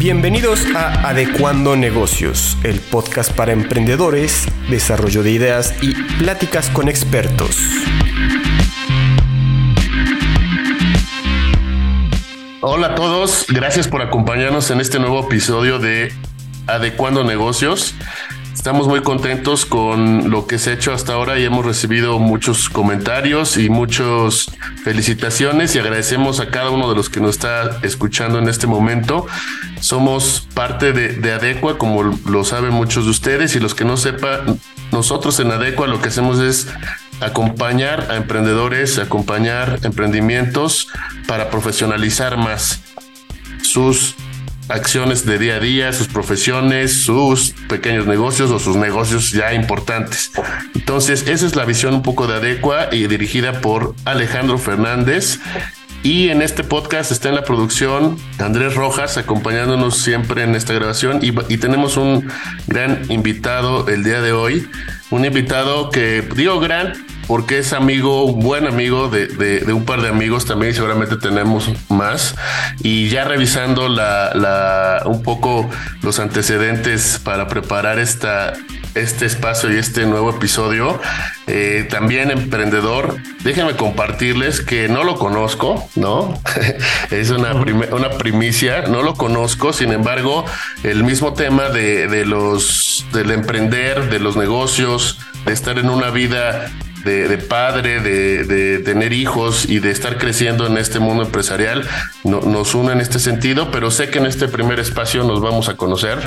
Bienvenidos a Adecuando Negocios, el podcast para emprendedores, desarrollo de ideas y pláticas con expertos. Hola a todos, gracias por acompañarnos en este nuevo episodio de Adecuando Negocios. Estamos muy contentos con lo que se ha hecho hasta ahora y hemos recibido muchos comentarios y muchas felicitaciones y agradecemos a cada uno de los que nos está escuchando en este momento. Somos parte de, Adecua, como lo saben muchos de ustedes y los que no sepan, nosotros en Adecua lo que hacemos es acompañar a emprendedores, acompañar emprendimientos para profesionalizar más sus acciones de día a día, sus profesiones, sus pequeños negocios o sus negocios ya importantes. Entonces, esa es la visión un poco de Adecua y dirigida por Alejandro Fernández. Y en este podcast está en la producción Andrés Rojas acompañándonos siempre en esta grabación y, tenemos un gran invitado el día de hoy, un invitado que digo gran porque es amigo, un buen amigo de, de, un par de amigos también, seguramente tenemos más. Y ya revisando la, la, un poco los antecedentes para preparar esta, este espacio y este nuevo episodio, eh, también emprendedor, déjenme compartirles que no lo conozco, ¿no? es una, una primicia, no lo conozco, sin embargo, el mismo tema de, de los, del emprender, de los negocios, de estar en una vida de, padre, de, tener hijos y de estar creciendo en este mundo empresarial nos une en este sentido, pero sé que en este primer espacio nos vamos a conocer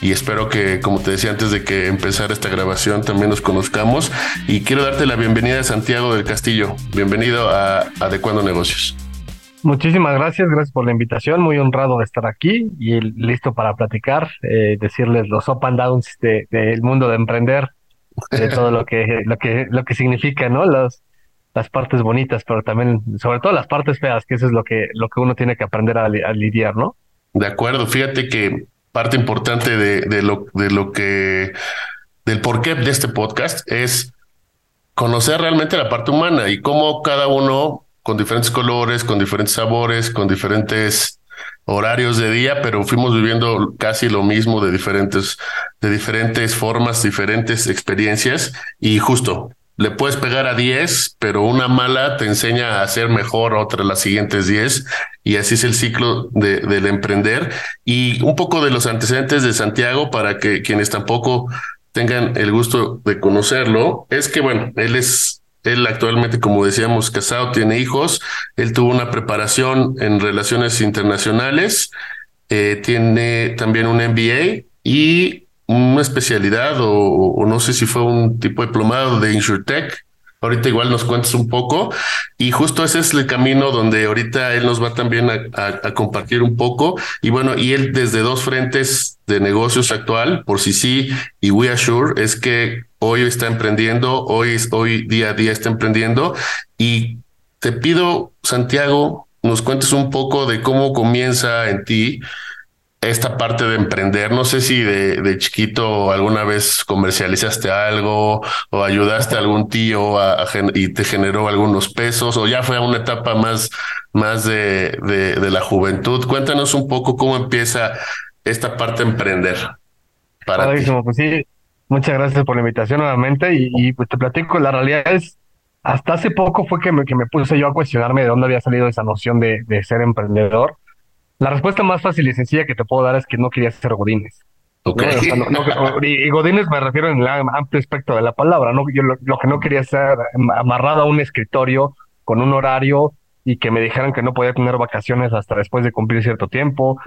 y espero que, como te decía antes de que empezara esta grabación, también nos conozcamos y quiero darte la bienvenida a Santiago del Castillo. Bienvenido a Adecuando Negocios. Muchísimas gracias, gracias por la invitación, muy honrado de estar aquí y listo para platicar, eh, decirles los up and downs del mundo de emprender de todo lo que, lo que, lo que significa, ¿no? Las, las partes bonitas, pero también, sobre todo las partes feas, que eso es lo que, lo que uno tiene que aprender a, lidiar, ¿no? De acuerdo, fíjate que parte importante de, de, lo, de lo que, del porqué de este podcast es conocer realmente la parte humana y cómo cada uno con diferentes colores, con diferentes sabores, con diferentes horarios de día, pero fuimos viviendo casi lo mismo de diferentes, de diferentes formas, diferentes experiencias. Y justo le puedes pegar a 10, pero una mala te enseña a hacer mejor otra las siguientes 10 y así es el ciclo de, del emprender. Y un poco de los antecedentes de Santiago para que quienes tampoco tengan el gusto de conocerlo, es que bueno, él es él actualmente, como decíamos, casado, tiene hijos. Él tuvo una preparación en relaciones internacionales. Eh, tiene también un MBA y una especialidad o, no sé si fue un tipo de diplomado de InsurTech Ahorita igual nos cuentas un poco y justo ese es el camino donde ahorita él nos va también a, compartir un poco y bueno, y él desde dos frentes de negocios actual, por si sí y We Assure, es que hoy está emprendiendo, hoy, hoy día a día está emprendiendo y te pido, Santiago, nos cuentes un poco de cómo comienza en ti esta parte de emprender. No sé si de, chiquito alguna vez comercializaste algo o ayudaste a algún tío y te generó algunos pesos o ya fue a una etapa más, más de, de, la juventud. Cuéntanos un poco cómo empieza esta parte de emprender. Para Pues sí, muchas gracias por la invitación nuevamente y, pues te platico, la realidad es, hasta hace poco fue que me, que me puse yo a cuestionarme de dónde había salido esa noción de, de ser emprendedor la respuesta más fácil y sencilla que te puedo dar es que no quería ser Godines. y, Godines me refiero en el amplio espectro de la palabra, ¿no? Yo lo, que no quería ser amarrado a un escritorio con un horario y que me dijeran que no podía tener vacaciones hasta después de cumplir cierto tiempo.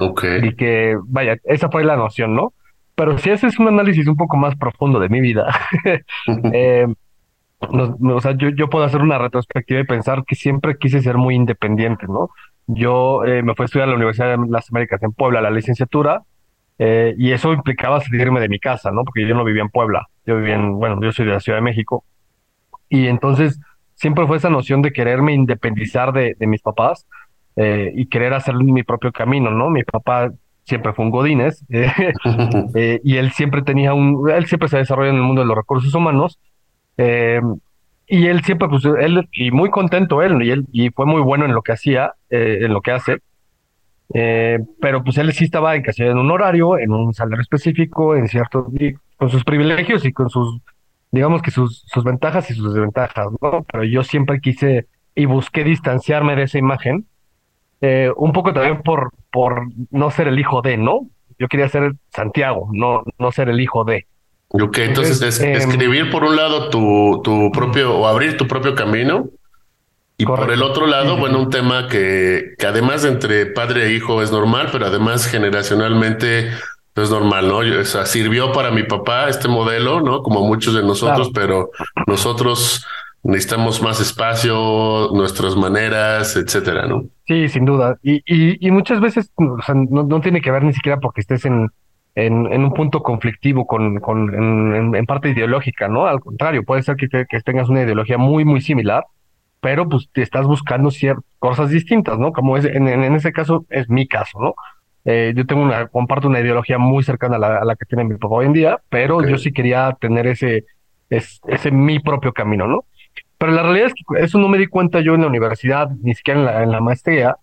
Y que, vaya, esa fue la noción, ¿no? Pero si ese es un análisis un poco más profundo de mi vida, eh, o sea, yo, puedo hacer una retrospectiva y pensar que siempre quise ser muy independiente, ¿no? Yo eh, me fui a estudiar a la Universidad de las Américas en Puebla, la licenciatura, eh, y eso implicaba salirme de mi casa, ¿no? Porque yo no vivía en Puebla, yo vivía en, bueno, yo soy de la Ciudad de México. Y entonces siempre fue esa noción de quererme independizar de, mis papás y querer hacer mi propio camino, ¿no? Mi papá siempre fue un Godínez y él siempre tenía un, él siempre se desarrolla en el mundo de los recursos humanos y él siempre, pues, él, y muy contento él, y él, y fue muy bueno en lo que hacía, eh, en lo que hace. Eh, pero pues él sí estaba encasillado en un horario, en un salario específico, en cierto, con sus privilegios y con sus, digamos que sus, sus ventajas y sus desventajas, ¿no? Pero yo siempre quise y busqué distanciarme de esa imagen, eh, un poco también por, por no ser el hijo de, ¿no? Yo quería ser Santiago, no, no ser el hijo de. Ok, entonces, em, escribir por un lado tu, tu propio o abrir tu propio camino y por el otro lado, bueno, un tema que, que además de entre padre e hijo es normal, pero además generacionalmente es normal, ¿no? O sea, sirvió para mi papá este modelo, ¿no? Como muchos de nosotros, pero nosotros necesitamos más espacio, nuestras maneras, etcétera, ¿no? Sí, sin duda. Y, y, y muchas veces o sea, no, no, tiene que ver ni siquiera porque estés en, en, en un punto conflictivo con, con en, en, parte ideológica, ¿no? Al contrario, puede ser que, que tengas una ideología muy, muy similar pero pues te estás buscando ciertas cosas distintas, ¿no? Como es, en, en ese caso es mi caso, ¿no? Eh, yo tengo una, comparto una ideología muy cercana a la, a la que tiene mi papá hoy en día, pero yo sí quería tener ese, es, ese mi propio camino, ¿no? Pero la realidad es que eso no me di cuenta yo en la universidad, ni siquiera en la, en la maestría.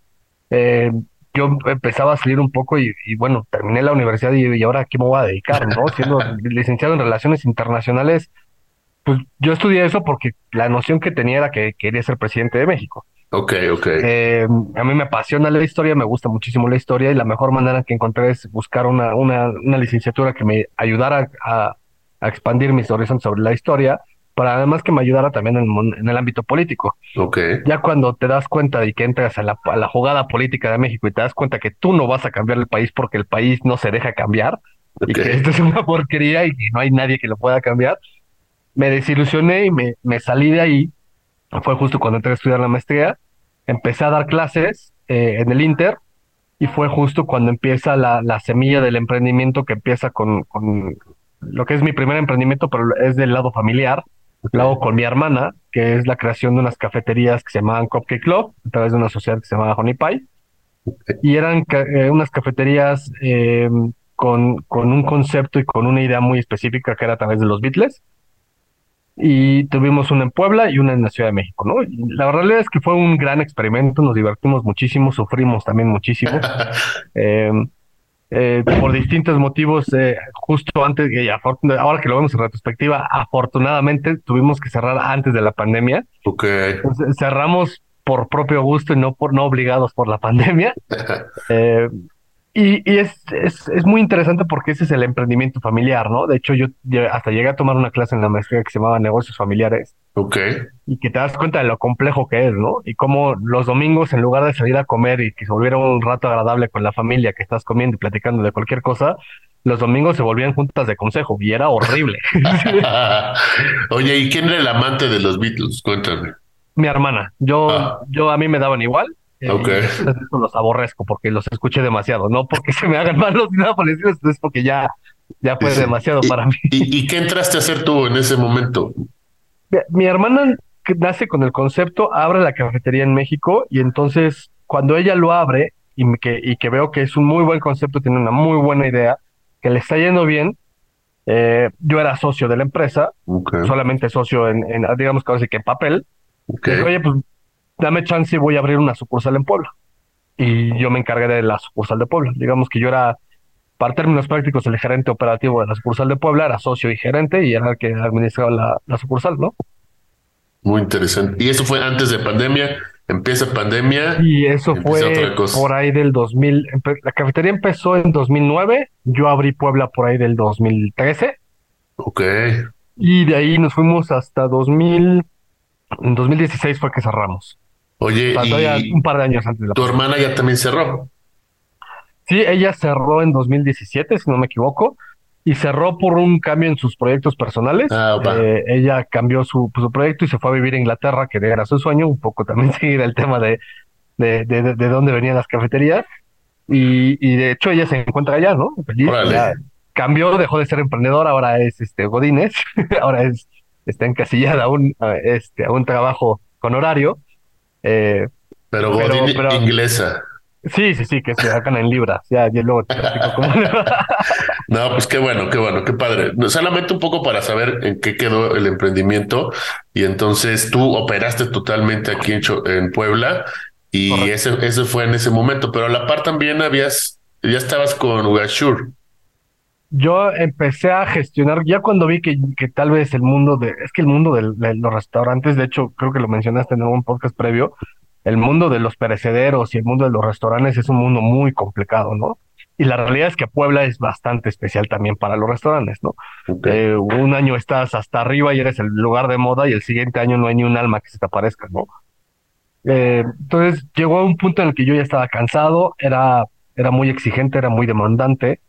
Eh, yo empezaba a salir un poco y, y bueno, terminé la universidad y, y, ahora a qué me voy a dedicar, ¿no? Siendo licenciado en Relaciones Internacionales, pues yo estudié eso porque la noción que tenía era que quería ser presidente de México. Ok, ok. Eh, a mí me apasiona la historia, me gusta muchísimo la historia y la mejor manera que encontré es buscar una, una, una licenciatura que me ayudara a, a, expandir mis horizontes sobre la historia, pero además que me ayudara también en, en, el ámbito político. Ok. Ya cuando te das cuenta de que entras a la, a la jugada política de México y te das cuenta que tú no vas a cambiar el país porque el país no se deja cambiar okay. y que esto es una porquería y que no hay nadie que lo pueda cambiar, me desilusioné y me, me salí de ahí. Fue justo cuando entré a estudiar la maestría. Empecé a dar clases eh, en el Inter y fue justo cuando empieza la, la semilla del emprendimiento que empieza con, con, lo que es mi primer emprendimiento, pero es del lado familiar. Lo hago con mi hermana, que es la creación de unas cafeterías que se llamaban Cupcake Club, a través de una sociedad que se llamaba Honey Pie. Y eran eh, unas cafeterías eh, con, con un concepto y con una idea muy específica que era a través de los Beatles y tuvimos una en Puebla y una en la Ciudad de México, ¿no? Y la realidad es que fue un gran experimento, nos divertimos muchísimo, sufrimos también muchísimo. eh, eh, por distintos motivos, eh, justo antes, y ahora que lo vemos en retrospectiva, afortunadamente tuvimos que cerrar antes de la pandemia. Okay. Entonces, cerramos por propio gusto y no por no obligados por la pandemia. eh, y, y es, es, es, muy interesante porque ese es el emprendimiento familiar, ¿no? De hecho, yo hasta llegué a tomar una clase en la maestría que se llamaba Negocios Familiares. Ok. Y que te das cuenta de lo complejo que es, ¿no? Y cómo los domingos, en lugar de salir a comer y que se volviera un rato agradable con la familia que estás comiendo y platicando de cualquier cosa, los domingos se volvían juntas de consejo y era horrible. Oye, ¿y quién era el amante de los Beatles? Cuéntame. Mi hermana. Yo, ah. yo a mí me daban igual Okay. los aborrezco porque los escuché demasiado, no porque se me hagan malos ni nada es porque ya, ya fue demasiado ¿Y, para mí. ¿y, ¿Y, qué entraste a hacer tú en ese momento? Mi, hermana nace con el concepto, abre la cafetería en México y entonces cuando ella lo abre y que, y que veo que es un muy buen concepto, tiene una muy buena idea, que le está yendo bien, eh, yo era socio de la empresa, okay. solamente socio en, en, digamos que ahora sí que en papel. Okay. Oye, pues dame chance y voy a abrir una sucursal en Puebla. Y yo me encargué de la sucursal de Puebla. Digamos que yo era, para términos prácticos, el gerente operativo de la sucursal de Puebla, era socio y gerente y era el que administraba la, la sucursal, ¿no? Muy interesante. ¿Y eso fue antes de pandemia? Empieza pandemia. Y eso fue por ahí del 2000. La cafetería empezó en 2009. Yo abrí Puebla por ahí del 2013. Ok. Y de ahí nos fuimos hasta 2000. En 2016 fue que cerramos. Oye, y un par de años antes de la ¿Tu hermana ya también cerró? Sí, ella cerró en 2017, si no me equivoco, y cerró por un cambio en sus proyectos personales. Ah, eh, ella cambió su, su, proyecto y se fue a vivir a Inglaterra, que era su sueño, un poco también seguir el tema de, de, de, de, de dónde venían las cafeterías. Y, y, de hecho ella se encuentra allá, ¿no? Feliz, ya cambió, dejó de ser emprendedor, ahora es este Godínez, ahora es está encasillada a un, a este, a un trabajo con horario. Eh, pero, pero, inglesa. Sí, sí, sí, que se sacan en libras. Ya, ya luego te cómo. no, pues qué bueno, qué bueno, qué padre. Solamente un poco para saber en qué quedó el emprendimiento. Y entonces tú operaste totalmente aquí en, en Puebla Y ese, ese fue en ese momento, pero a la par también habías, ya estabas con Ugashur. Yo empecé a gestionar, ya cuando vi que, que tal vez el mundo de, es que el mundo de, los restaurantes, de hecho, creo que lo mencionaste en un podcast previo, el mundo de los perecederos y el mundo de los restaurantes es un mundo muy complicado, ¿no? Y la realidad es que Puebla es bastante especial también para los restaurantes, ¿no? Eh, un año estás hasta arriba y eres el lugar de moda y el siguiente año no hay ni un alma que se te aparezca, ¿no? Eh, entonces llegó a un punto en el que yo ya estaba cansado, era, era muy exigente, era muy demandante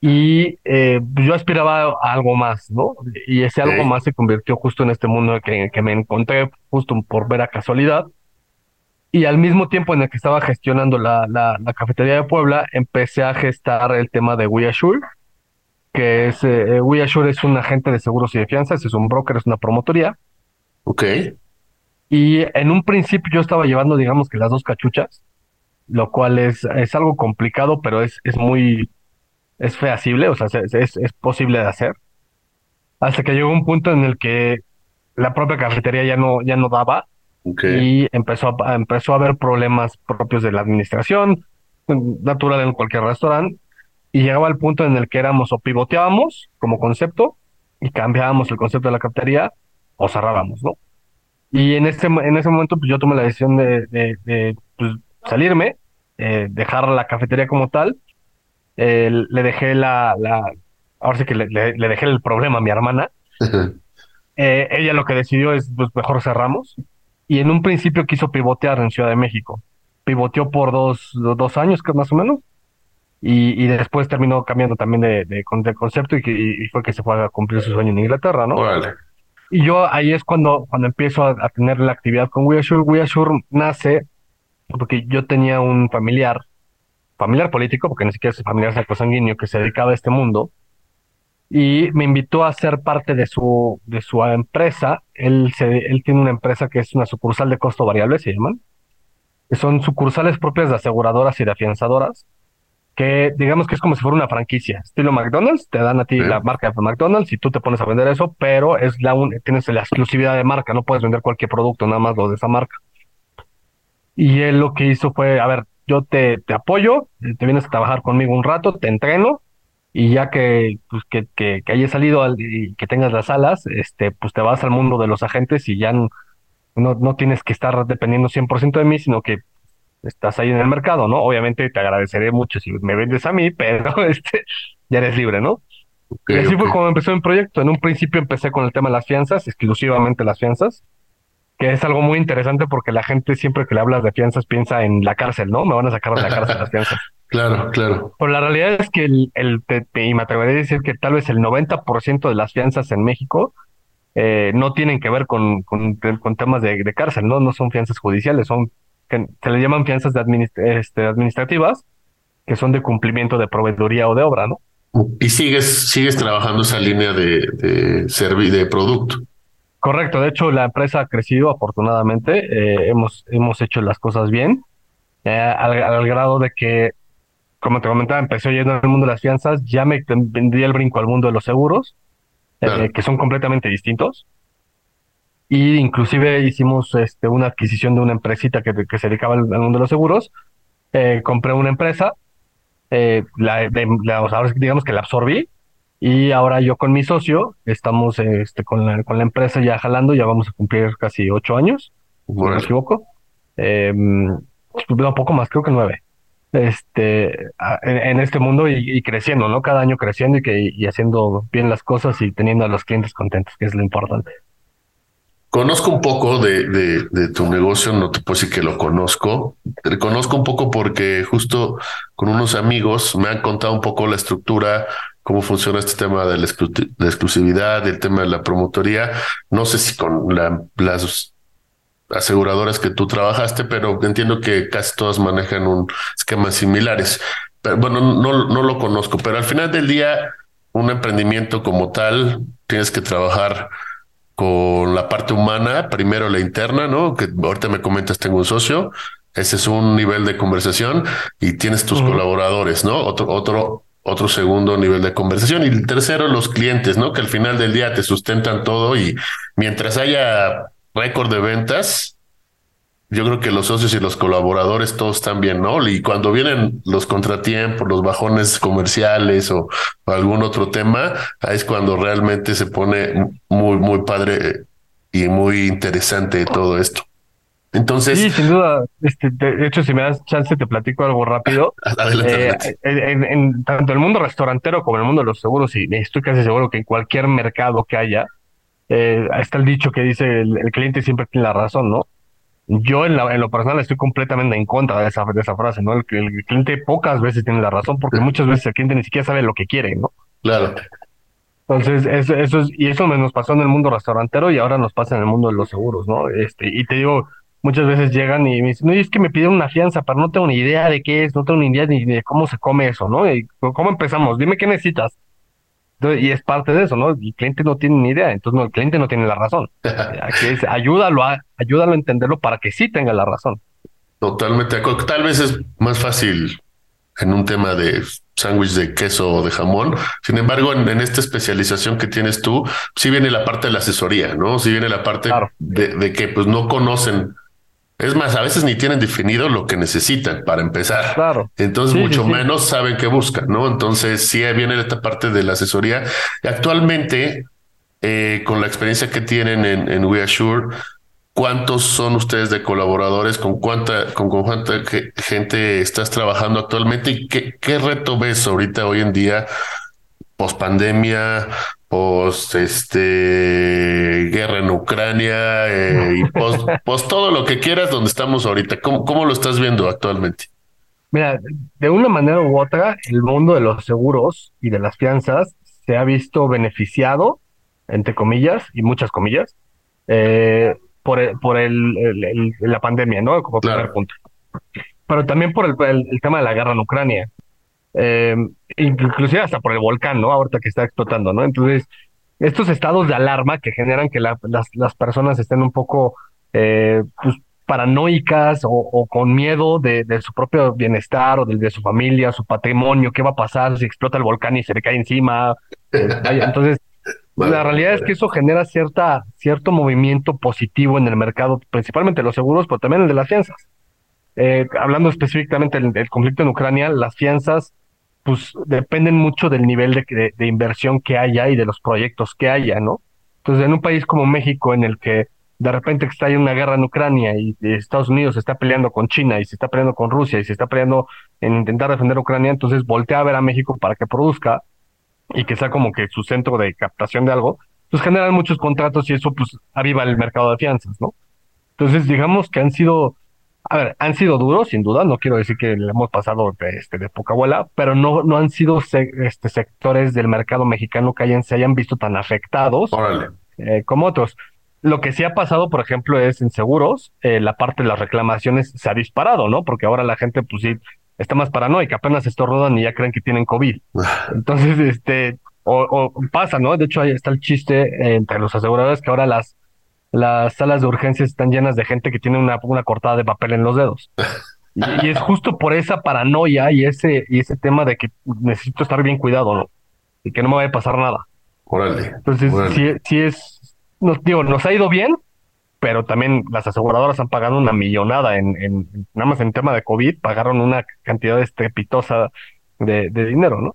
y eh, yo aspiraba a algo más, ¿no? Y ese algo más se convirtió justo en este mundo que, que me encontré justo por ver a casualidad. Y al mismo tiempo en el que estaba gestionando la, la, la cafetería de Puebla, empecé a gestar el tema de WeAssure, que es, eh, WeAssure es un agente de seguros y de fianzas, es un broker, es una promotoría. Ok. Y en un principio yo estaba llevando, digamos que las dos cachuchas, lo cual es, es algo complicado, pero es, es muy, es feasible, o sea, es, es, posible de hacer. Hasta que llegó un punto en el que la propia cafetería ya no, ya no daba y empezó a, empezó a haber problemas propios de la administración, natural en cualquier restaurante, y llegaba al punto en el que éramos o pivoteábamos como concepto y cambiábamos el concepto de la cafetería o cerrábamos, ¿no? Y en ese, en ese momento pues, yo tomé la decisión de, de, pues, salirme, eh, dejar la cafetería como tal. Eh, le dejé la, la, ahora sí que le, le, dejé el problema a mi hermana. eh, ella lo que decidió es, pues mejor cerramos. Y en un principio quiso pivotear en Ciudad de México. Pivoteó por dos, dos años, más o menos. Y, y después terminó cambiando también de, de, concepto y, y, fue que se fue a cumplir su sueño en Inglaterra, ¿no? Vale. Y yo ahí es cuando, cuando empiezo a, tener la actividad con WeAssure. WeAssure nace porque yo tenía un familiar, familiar político, porque ni siquiera es familiar sanguíneo, que se dedicaba a este mundo, y me invitó a ser parte de su, de su empresa. Él, se, él tiene una empresa que es una sucursal de costo variable, se llaman, que son sucursales propias de aseguradoras y de afianzadoras, que digamos que es como si fuera una franquicia, estilo McDonald's, te dan a ti la marca de McDonald's y tú te pones a vender eso, pero es la tienes la exclusividad de marca, no puedes vender cualquier producto, nada más lo de esa marca. Y él lo que hizo fue, a ver, yo te, te apoyo, te vienes a trabajar conmigo un rato, te entreno, y ya que, pues, que, que, que hayas salido y que tengas las alas, este, pues te vas al mundo de los agentes y ya no, no, no tienes que estar dependiendo 100% de mí, sino que estás ahí en el mercado, ¿no? Obviamente te agradeceré mucho si me vendes a mí, pero este, ya eres libre, ¿no? y así fue como empezó el proyecto. En un principio empecé con el tema de las fianzas, exclusivamente las fianzas, que es algo muy interesante porque la gente siempre que le hablas de fianzas piensa en la cárcel, ¿no? Me van a sacar de la cárcel las fianzas. Claro, claro. Pero la realidad es que el, el y me atrevería a decir que tal vez el 90% de las fianzas en México eh, no tienen que ver con, con, con temas de, de, cárcel, ¿no? No son fianzas judiciales, son que se le llaman fianzas de este, administrativas, que son de cumplimiento de proveeduría o de obra, ¿no? Y sigues, sigues trabajando esa línea de, de, de producto. Correcto, de hecho la empresa ha crecido afortunadamente, eh, hemos, hemos hecho las cosas bien, eh, al, grado de que, como te comentaba, empezó yendo en el mundo de las fianzas, ya me vendría el brinco al mundo de los seguros, eh, que son completamente distintos. Y inclusive hicimos este, una adquisición de una empresita que, que se dedicaba al, mundo de los seguros. Eh, compré una empresa, eh, la, ahora digamos que la absorbí y ahora yo con mi socio estamos este, con, la, con la empresa ya jalando, ya vamos a cumplir casi ocho años, si no me equivoco. Eh, un poco más, creo que nueve. Este, en, este mundo y, creciendo, ¿no? Cada año creciendo y, que, y haciendo bien las cosas y teniendo a los clientes contentos, que es lo importante. Conozco un poco de, de, tu negocio, no te puedo decir que lo conozco. Conozco un poco porque justo con unos amigos me han contado un poco la estructura, cómo funciona este tema de la, exclusividad, el tema de la promotoría. No sé si con las aseguradoras que tú trabajaste, pero entiendo que casi todas manejan un esquema similares. Pero bueno, no, no lo conozco, pero al final del día, un emprendimiento como tal, tienes que trabajar con la parte humana, primero la interna, ¿no? Que ahorita me comentas, tengo un socio, ese es un nivel de conversación y tienes tus colaboradores, ¿no? Otro, otro, otro segundo nivel de conversación. Y el tercero, los clientes, ¿no? Que al final del día te sustentan todo y mientras haya récord de ventas, yo creo que los socios y los colaboradores todos están bien, ¿no? Y cuando vienen los contratiempos, los bajones comerciales o, algún otro tema, ahí es cuando realmente se pone muy, muy padre y muy interesante todo esto. Entonces. Sí, sin duda. Este, de hecho, si me das chance, te platico algo rápido. Adelante, eh, En, en, tanto el mundo restaurantero como en el mundo de los seguros, y estoy casi seguro que en cualquier mercado que haya, eh, está el dicho que dice el, cliente siempre tiene la razón, ¿no? Yo en, la, en lo personal estoy completamente en contra de esa, de esa frase, ¿no? El, el cliente pocas veces tiene la razón porque muchas veces el cliente ni siquiera sabe lo que quiere, ¿no? Claro. Entonces, eso, eso es, y eso nos pasó en el mundo restaurantero y ahora nos pasa en el mundo de los seguros, ¿no? Este, y te digo, muchas veces llegan y me dicen, no, es que me pidieron una fianza, pero no tengo ni idea de qué es, no tengo ni idea ni de cómo se come eso, ¿no? Y cómo empezamos, dime qué necesitas. Y es parte de eso, ¿no? Y el cliente no tiene ni idea, entonces no, el cliente no tiene la razón. Aquí es, ayúdalo, a, ayúdalo a entenderlo para que sí tenga la razón. Totalmente, tal vez es más fácil en un tema de sándwich de queso o de jamón. Sin embargo, en, esta especialización que tienes tú, sí viene la parte de la asesoría, ¿no? Sí viene la parte de, de, que pues no conocen es más, a veces ni tienen definido lo que necesitan para empezar. Claro. Entonces, mucho menos saben qué buscan, ¿no? Entonces, sí viene esta parte de la asesoría. Actualmente, eh, con la experiencia que tienen en, en WeAssure, ¿cuántos son ustedes de colaboradores? ¿Con cuánta, con, cuánta gente estás trabajando actualmente? ¿Y qué, qué reto ves ahorita, hoy en día, post pandemia, post este guerra en Ucrania eh, y post, todo lo que quieras donde estamos ahorita. ¿Cómo, ¿Cómo lo estás viendo actualmente? Mira, de una manera u otra, el mundo de los seguros y de las fianzas se ha visto beneficiado, entre comillas, y muchas comillas, eh, por, el, por el, la pandemia, ¿no? Como primer punto. Pero también por el, el, tema de la guerra en Ucrania eh, inclusive hasta por el volcán, ¿no? Ahorita que está explotando, ¿no? Entonces, estos estados de alarma que generan que las, las personas estén un poco eh, pues, paranoicas o, con miedo de, su propio bienestar o del de su familia, su patrimonio, qué va a pasar si explota el volcán y se le cae encima. Eh, entonces, la realidad es que eso genera cierta, cierto movimiento positivo en el mercado, principalmente los seguros, pero también el de las fianzas. Eh, hablando específicamente del, conflicto en Ucrania, las fianzas pues dependen mucho del nivel de, de, inversión que haya y de los proyectos que haya, ¿no? Entonces, en un país como México, en el que de repente está una guerra en Ucrania y Estados Unidos se está peleando con China y se está peleando con Rusia y se está peleando en intentar defender Ucrania, entonces voltea a ver a México para que produzca y que sea como que su centro de captación de algo, pues generan muchos contratos y eso pues aviva el mercado de fianzas, ¿no? Entonces, digamos que han sido a ver, han sido duros, sin duda, no quiero decir que le hemos pasado este, de poca abuela, pero no, no han sido este, sectores del mercado mexicano que hayan, se hayan visto tan afectados eh, como otros. Lo que sí ha pasado, por ejemplo, es en seguros, eh, la parte de las reclamaciones se ha disparado, ¿no? Porque ahora la gente, pues sí, está más paranoica, apenas rodan y ya creen que tienen COVID. Entonces, este, o, o pasa, ¿no? De hecho, ahí está el chiste entre los aseguradores que ahora las las salas de urgencias están llenas de gente que tiene una, una cortada de papel en los dedos. Y, es justo por esa paranoia y ese, y ese tema de que necesito estar bien cuidado, ¿no? Y que no me vaya a pasar nada. Órale. Entonces, sí, es, nos, digo, nos ha ido bien, pero también las aseguradoras han pagado una millonada en, en nada más en tema de COVID, pagaron una cantidad estrepitosa de, de dinero, ¿no?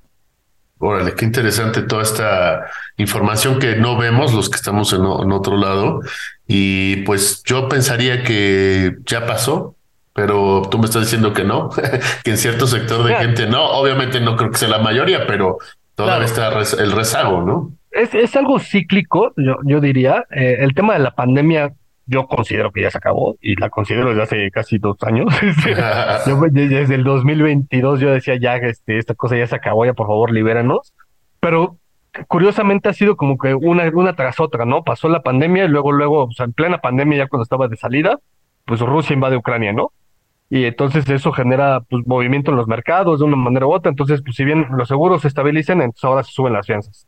Órale, qué interesante toda esta información que no vemos los que estamos en, otro lado. Y pues yo pensaría que ya pasó, pero tú me estás diciendo que no, que en cierto sector de gente no. Obviamente no creo que sea la mayoría, pero todavía está el rezago, ¿no? Es, es algo cíclico, yo, yo diría. Eh, el tema de la pandemia yo considero que ya se acabó y la considero desde hace casi dos años. yo, desde el 2022 yo decía ya, este, esta cosa ya se acabó, ya por favor libéranos. Pero curiosamente ha sido como que una, una tras otra, ¿no? Pasó la pandemia y luego, luego, o sea, en plena pandemia ya cuando estaba de salida, pues Rusia invade Ucrania, ¿no? Y entonces eso genera pues movimiento en los mercados de una manera u otra. Entonces, pues si bien los seguros se estabilizan, entonces ahora se suben las fianzas.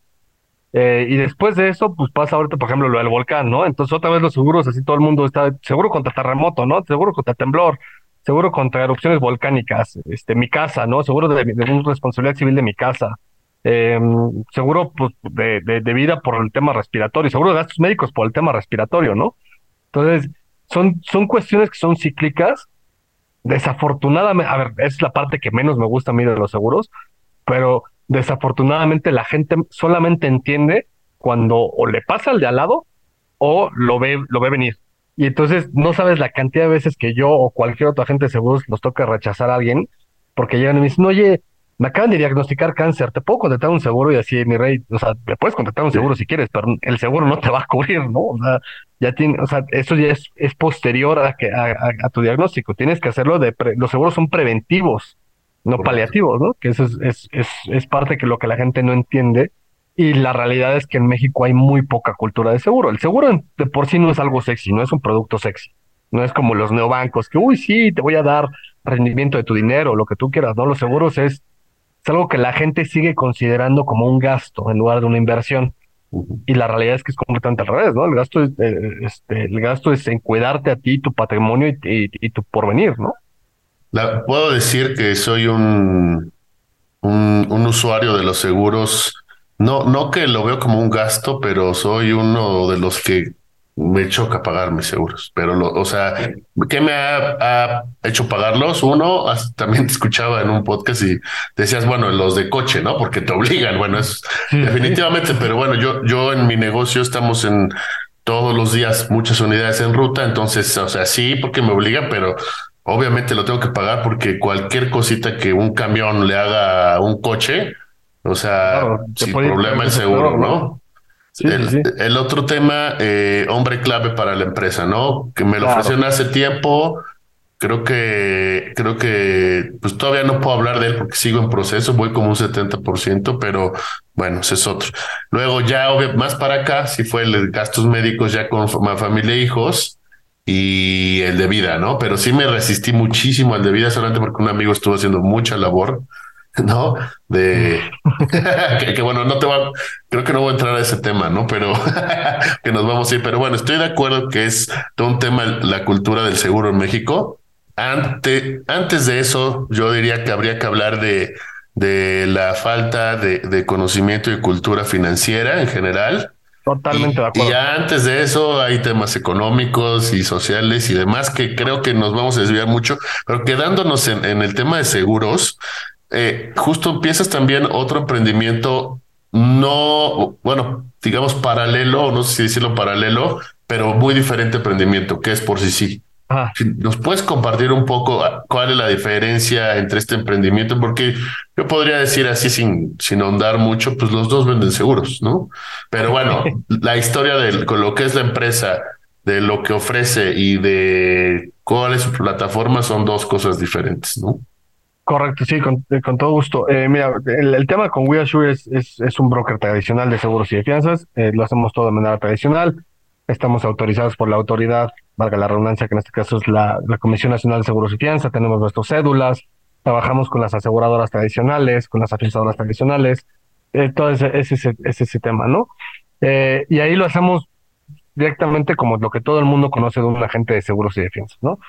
Eh, y después de eso, pues pasa ahorita, por ejemplo, lo del volcán, ¿no? Entonces otra vez los seguros, así todo el mundo está seguro contra terremoto, ¿no? Seguro contra temblor, seguro contra erupciones volcánicas, este, mi casa, ¿no? Seguro de, de responsabilidad civil de mi casa, eh, seguro pues, de, de, vida por el tema respiratorio, seguro de gastos médicos por el tema respiratorio, ¿no? Entonces, son, son cuestiones que son cíclicas. Desafortunadamente, a ver, es la parte que menos me gusta a mí de los seguros, pero desafortunadamente la gente solamente entiende cuando o le pasa al de al lado o lo ve, lo ve venir. Y entonces no sabes la cantidad de veces que yo o cualquier otro agente de seguros nos toca rechazar a alguien porque llegan y me dicen, oye, me acaban de diagnosticar cáncer, ¿te puedo contratar un seguro? Y así, mi rey, o sea, me puedes contratar un seguro si quieres, pero el seguro no te va a cubrir, ¿no? O sea, ya tiene, o sea, eso ya es, es posterior a, que, a, tu diagnóstico. Tienes que hacerlo de, los seguros son preventivos, no paliativos, ¿no? Que eso es, es, es, es parte que lo que la gente no entiende y la realidad es que en México hay muy poca cultura de seguro. El seguro de por sí no es algo sexy, no es un producto sexy. No es como los neobancos que, uy, sí, te voy a dar rendimiento de tu dinero, lo que tú quieras. No, los seguros es, es algo que la gente sigue considerando como un gasto en lugar de una inversión. Y la realidad es que es completamente al revés, ¿no? El gasto es, eh, este, el gasto es en cuidarte a ti, tu patrimonio y, tu porvenir, ¿no? Puedo decir que soy un, un, un usuario de los seguros no, no que lo veo como un gasto, pero soy uno de los que me choca pagar mis seguros. Pero, lo, o sea, ¿qué me ha, hecho pagarlos? Uno, también te escuchaba en un podcast y decías, bueno, los de coche, ¿no? Porque te obligan. Bueno, es definitivamente, pero bueno, yo, yo en mi negocio estamos en todos los días muchas unidades en ruta, entonces, o sea, sí, porque me obligan, pero obviamente lo tengo que pagar porque cualquier cosita que un camión le haga a un coche, o sea, sin problema el seguro, ¿no? el, otro tema, eh, hombre clave para la empresa, ¿no? Que me lo ofrecieron hace tiempo. Creo que, creo que, pues todavía no puedo hablar de él porque sigo en proceso, voy como un 70%, pero bueno, ese es otro. Luego ya, más para acá, si fue el gastos médicos ya con familia e hijos y el de vida, ¿no? Pero sí me resistí muchísimo al de vida solamente porque un amigo estuvo haciendo mucha labor ¿no? De que, bueno, no te va, creo que no voy a entrar a ese tema, ¿no? Pero que nos vamos a ir. Pero bueno, estoy de acuerdo que es todo un tema la cultura del seguro en México. Ante, antes de eso, yo diría que habría que hablar de, de la falta de, de conocimiento y cultura financiera en general. Totalmente de acuerdo. Y antes de eso hay temas económicos y sociales y demás que creo que nos vamos a desviar mucho, pero quedándonos en, en el tema de seguros, eh, justo empiezas también otro emprendimiento, no, bueno, digamos paralelo, no sé si decirlo paralelo, pero muy diferente emprendimiento, que es por sí sí. ¿Nos puedes compartir un poco cuál es la diferencia entre este emprendimiento? Porque yo podría decir así sin, sin ahondar mucho, pues los dos venden seguros, ¿no? Pero bueno, la historia de con lo que es la empresa, de lo que ofrece y de cuál es su plataforma son dos cosas diferentes, ¿no? Correcto, sí, con, eh, con todo gusto. Eh, mira, el, tema con WeAssure es, es, es, un broker tradicional de seguros y de fianzas. Eh, lo hacemos todo de manera tradicional. Estamos autorizados por la autoridad, valga la redundancia, que en este caso es la, la Comisión Nacional de Seguros y Fianzas. Tenemos nuestras cédulas. Trabajamos con las aseguradoras tradicionales, con las afianzadoras tradicionales. todo ese, ese, ese, tema, ¿no? y ahí lo hacemos directamente como lo que todo el mundo conoce de un agente de seguros y de fianzas, ¿no?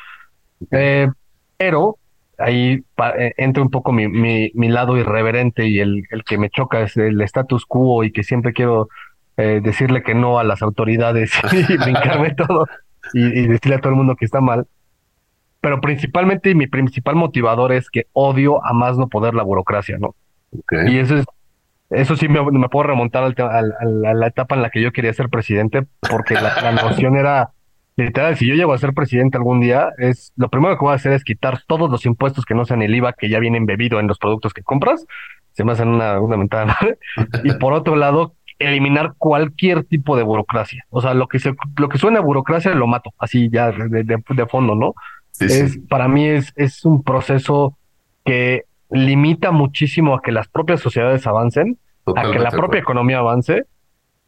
pero ahí eh, entra un poco mi, mi, mi, lado irreverente y el, el que me choca es el status quo y que siempre quiero eh, decirle que no a las autoridades y brincarme todo y, decirle a todo el mundo que está mal. Pero principalmente mi principal motivador es que odio a más no poder la burocracia, ¿no? Y eso es, eso sí me, me puedo remontar al, a la etapa en la que yo quería ser presidente, porque la, la noción era literal, si yo llego a ser presidente algún día, es lo primero que voy a hacer es quitar todos los impuestos que no sean el IVA que ya vienen bebido en los productos que compras. Se me hacen una, una mentada Y por otro lado, eliminar cualquier tipo de burocracia. O sea, lo que se, lo que suena a burocracia lo mato, así ya de, de, fondo, ¿no? es, Para mí es, es un proceso que limita muchísimo a que las propias sociedades avancen, a que la propia economía avance.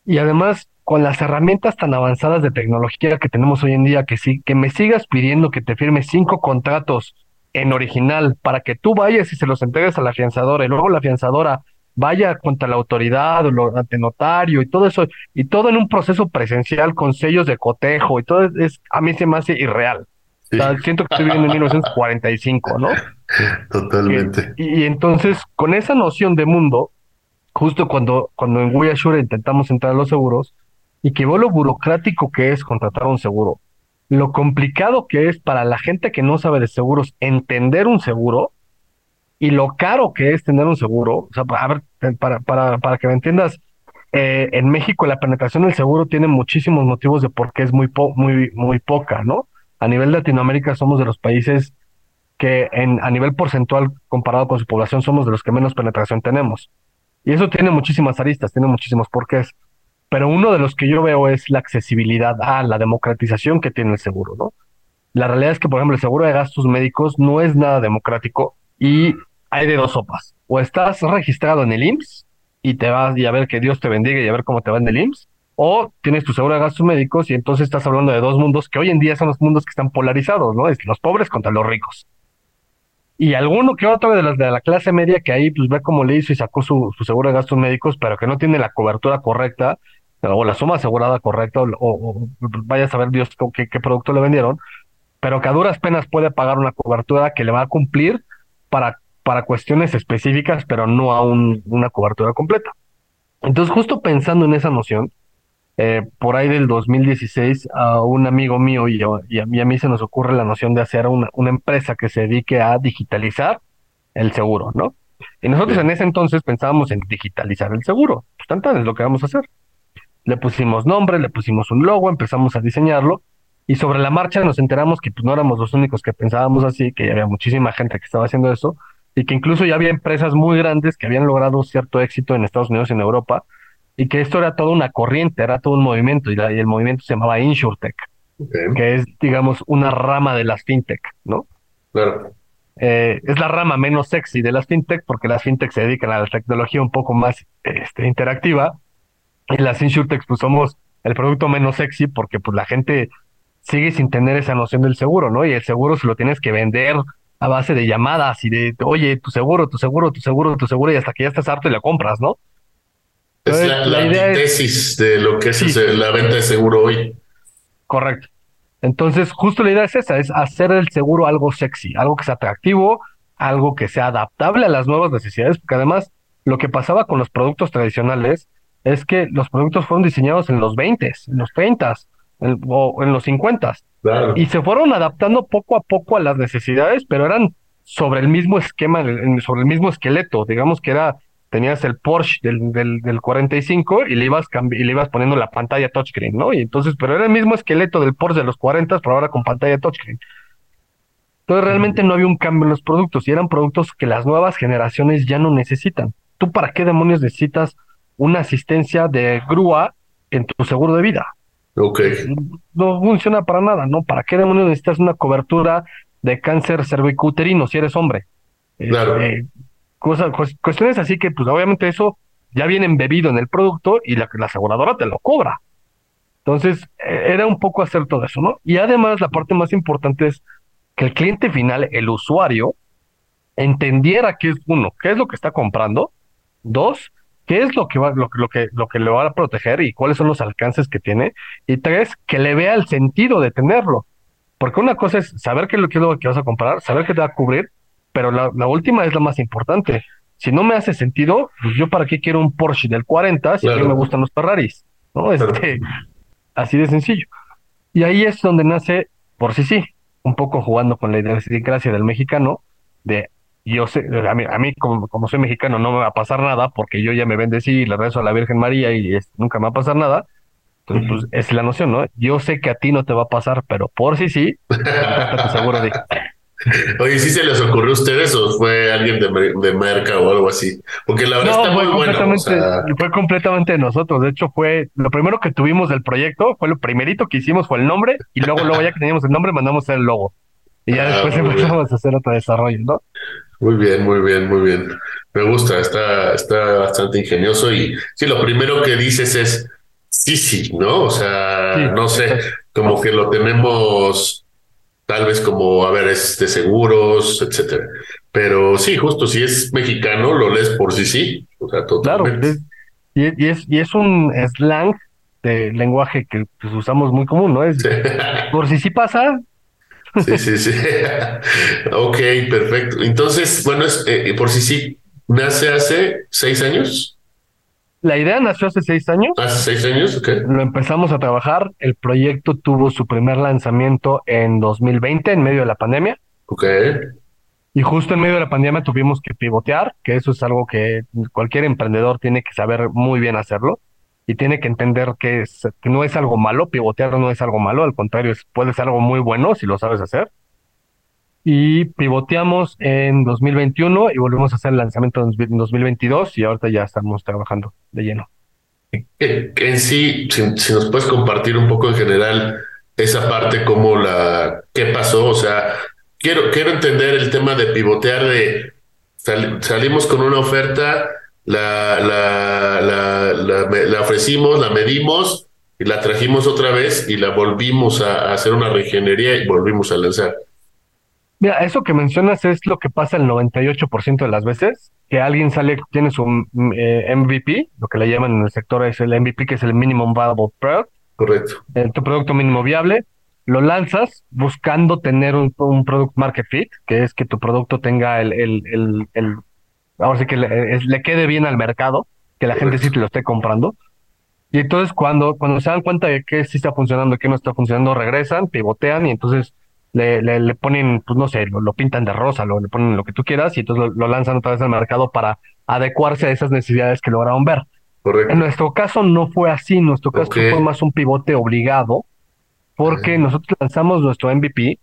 Y además con las herramientas tan avanzadas de tecnología que tenemos hoy en día, que sí, que me sigas pidiendo que te firme cinco contratos en original para que tú vayas y se los entregues a la afianzadora y luego la afianzadora vaya contra la autoridad o ante notario y todo eso, y todo en un proceso presencial con sellos de cotejo y todo es, a mí se me hace irreal. siento que estoy viviendo en 1945, ¿no? Totalmente. Y, y, entonces, con esa noción de mundo, justo cuando, cuando en We intentamos entrar a los seguros, y que veo lo burocrático que es contratar un seguro. lo complicado que es para la gente que no sabe de seguros entender un seguro y lo caro que es tener un seguro. O sea, a ver, para, para, para que me entiendas, eh, en México la penetración del seguro tiene muchísimos motivos de por qué es muy, muy, muy poca, ¿no? A nivel Latinoamérica somos de los países que en, a nivel porcentual comparado con su población somos de los que menos penetración tenemos. Y eso tiene muchísimas aristas, tiene muchísimos porqués. Pero uno de los que yo veo es la accesibilidad a la democratización que tiene el seguro, ¿no? La realidad es que, por ejemplo, el seguro de gastos médicos no es nada democrático y hay de dos sopas. O estás registrado en el IMSS y te vas y a ver que Dios te bendiga y a ver cómo te va en el IMSS, o tienes tu seguro de gastos médicos y entonces estás hablando de dos mundos que hoy en día son los mundos que están polarizados, ¿no? Es los pobres contra los ricos. Y alguno que otro de las de la clase media que ahí pues ve cómo le hizo y sacó su, seguro de gastos médicos, pero que no tiene la cobertura correcta o la suma asegurada correcta o, vaya a saber Dios qué, qué producto le vendieron, pero que a duras penas puede pagar una cobertura que le va a cumplir para para cuestiones específicas, pero no a un, una cobertura completa. Entonces, justo pensando en esa noción, eh, por ahí del 2016, a un amigo mío y, y, a, mí, a mí se nos ocurre la noción de hacer una, una empresa que se dedique a digitalizar el seguro, ¿no? Y nosotros en ese entonces pensábamos en digitalizar el seguro. Pues tanto es lo que vamos a hacer. Le pusimos nombre, le pusimos un logo, empezamos a diseñarlo y sobre la marcha nos enteramos que pues, no éramos los únicos que pensábamos así, que había muchísima gente que estaba haciendo eso y que incluso ya había empresas muy grandes que habían logrado cierto éxito en Estados Unidos y en Europa, y que esto era toda una corriente, era todo un movimiento, y, el movimiento se llamaba InsurTech, que es, digamos, una rama de las fintech, ¿no? Claro. Eh, es la rama menos sexy de las fintech, porque las fintech se dedican a la tecnología un poco más este, interactiva, y las InsurTech, pues somos el producto menos sexy, porque pues la gente sigue sin tener esa noción del seguro, ¿no? Y el seguro se lo tienes que vender a base de llamadas y de, oye, tu seguro, tu seguro, tu seguro, tu seguro, y hasta que ya estás harto y la compras, ¿no? es la, idea tesis de lo que es la venta de seguro hoy. Correcto. Entonces, justo la idea es esa, es hacer el seguro algo sexy, algo que sea atractivo, algo que sea adaptable a las nuevas necesidades, porque además lo que pasaba con los productos tradicionales es que los productos fueron diseñados en los 20, en los 30 o en los 50 y se fueron adaptando poco a poco a las necesidades, pero eran sobre el mismo esquema, sobre el mismo esqueleto. Digamos que era, tenías el Porsche del, del, del 45 y le ibas y le ibas poniendo la pantalla touchscreen, ¿no? Y entonces, pero era el mismo esqueleto del Porsche de los 40, pero ahora con pantalla touchscreen. Entonces realmente no había un cambio en los productos y eran productos que las nuevas generaciones ya no necesitan. ¿Tú para qué demonios necesitas una asistencia de grúa en tu seguro de vida? Ok. No funciona para nada, ¿no? ¿Para qué demonios necesitas una cobertura de cáncer cervicuterino si eres hombre? Claro. Eh, cosas, cuestiones así que, pues obviamente eso ya viene embebido en el producto y la, la aseguradora te lo cobra. Entonces, e, era un poco hacer todo eso, ¿no? Y además, la parte más importante es que el cliente final, el usuario, entendiera qué es uno, qué es lo que está comprando, dos, qué es lo que va, lo, lo, que, lo que le va a proteger y cuáles son los alcances que tiene. Y tres, que le vea el sentido de tenerlo. Porque una cosa es saber qué es lo que, vas a comprar, saber qué te va a cubrir, pero la, última es la más importante. Si no me hace sentido, pues yo para qué quiero un Porsche del 40 si a mí me gustan los Ferraris, ¿no? Este, así de sencillo. Y ahí es donde nace, por sí sí, un poco jugando con la idiosincrasia del mexicano, de yo sé, a mí, a mí como, como, soy mexicano no me va a pasar nada porque yo ya me bendecí y le rezo a la Virgen María y nunca me va a pasar nada. Entonces, pues es la noción, ¿no? Yo sé que a ti no te va a pasar, pero por si sí, te seguro de... Oye, ¿sí se les ocurrió a ustedes o fue alguien de, de Merca o algo así? Porque la verdad está muy bueno. Fue completamente de nosotros. De hecho, fue lo primero que tuvimos del proyecto, fue lo primerito que hicimos fue el nombre y luego, luego ya que teníamos el nombre, mandamos el logo. Y ya ah, después empezamos a hacer otro desarrollo, ¿no? Muy bien, muy bien, muy bien. Me gusta, está, está bastante ingenioso y sí, lo primero que dices es sí, sí, ¿no? O sea, no sé, como que lo tenemos tal vez como, a ver, es de seguros, etcétera. Pero sí, justo si es mexicano, lo lees por sí, sí. O sea, totalmente. Claro, y, es, y es un slang de lenguaje que pues, usamos muy común, ¿no? Es por si sí pasa, Sí, sí, sí. ok, perfecto. Entonces, bueno, es, eh, por si sí, nace hace seis años. La idea nació hace seis años. Hace seis años, ok. Lo empezamos a trabajar. El proyecto tuvo su primer lanzamiento en 2020, en medio de la pandemia. Ok. Y justo en medio de la pandemia tuvimos que pivotear, que eso es algo que cualquier emprendedor tiene que saber muy bien hacerlo y tiene que entender que, que no es algo malo, pivotear no es algo malo, al contrario, es, puede ser algo muy bueno si lo sabes hacer. Y pivoteamos en 2021 y volvimos a hacer el lanzamiento en 2022 y ahorita ya estamos trabajando de lleno. En sí, si, nos puedes compartir un poco en general esa parte, como la, qué pasó, o sea, quiero, quiero entender el tema de pivotear de salimos con una oferta, la, la, la, la, ofrecimos, la medimos y la trajimos otra vez y la volvimos a, hacer una regenería y volvimos a lanzar. Mira, eso que mencionas es lo que pasa el 98% de las veces, que alguien sale, tiene su eh, MVP, lo que le llaman en el sector es el MVP, que es el Minimum Viable Product. Correcto. Eh, tu producto mínimo viable, lo lanzas buscando tener un, un, product market fit, que es que tu producto tenga el, el, el, el ahora sí que le, le, quede bien al mercado, que la gente sí te lo esté comprando. Y entonces cuando, cuando se dan cuenta de que sí está funcionando que no está funcionando, regresan, pivotean y entonces le, le, le ponen, pues no sé, lo, pintan de rosa, lo, le ponen lo que tú quieras y entonces lo, lanzan otra vez al mercado para adecuarse a esas necesidades que lograron ver. Correcto. En nuestro caso no fue así, en nuestro caso fue más un pivote obligado, porque nosotros lanzamos nuestro MVP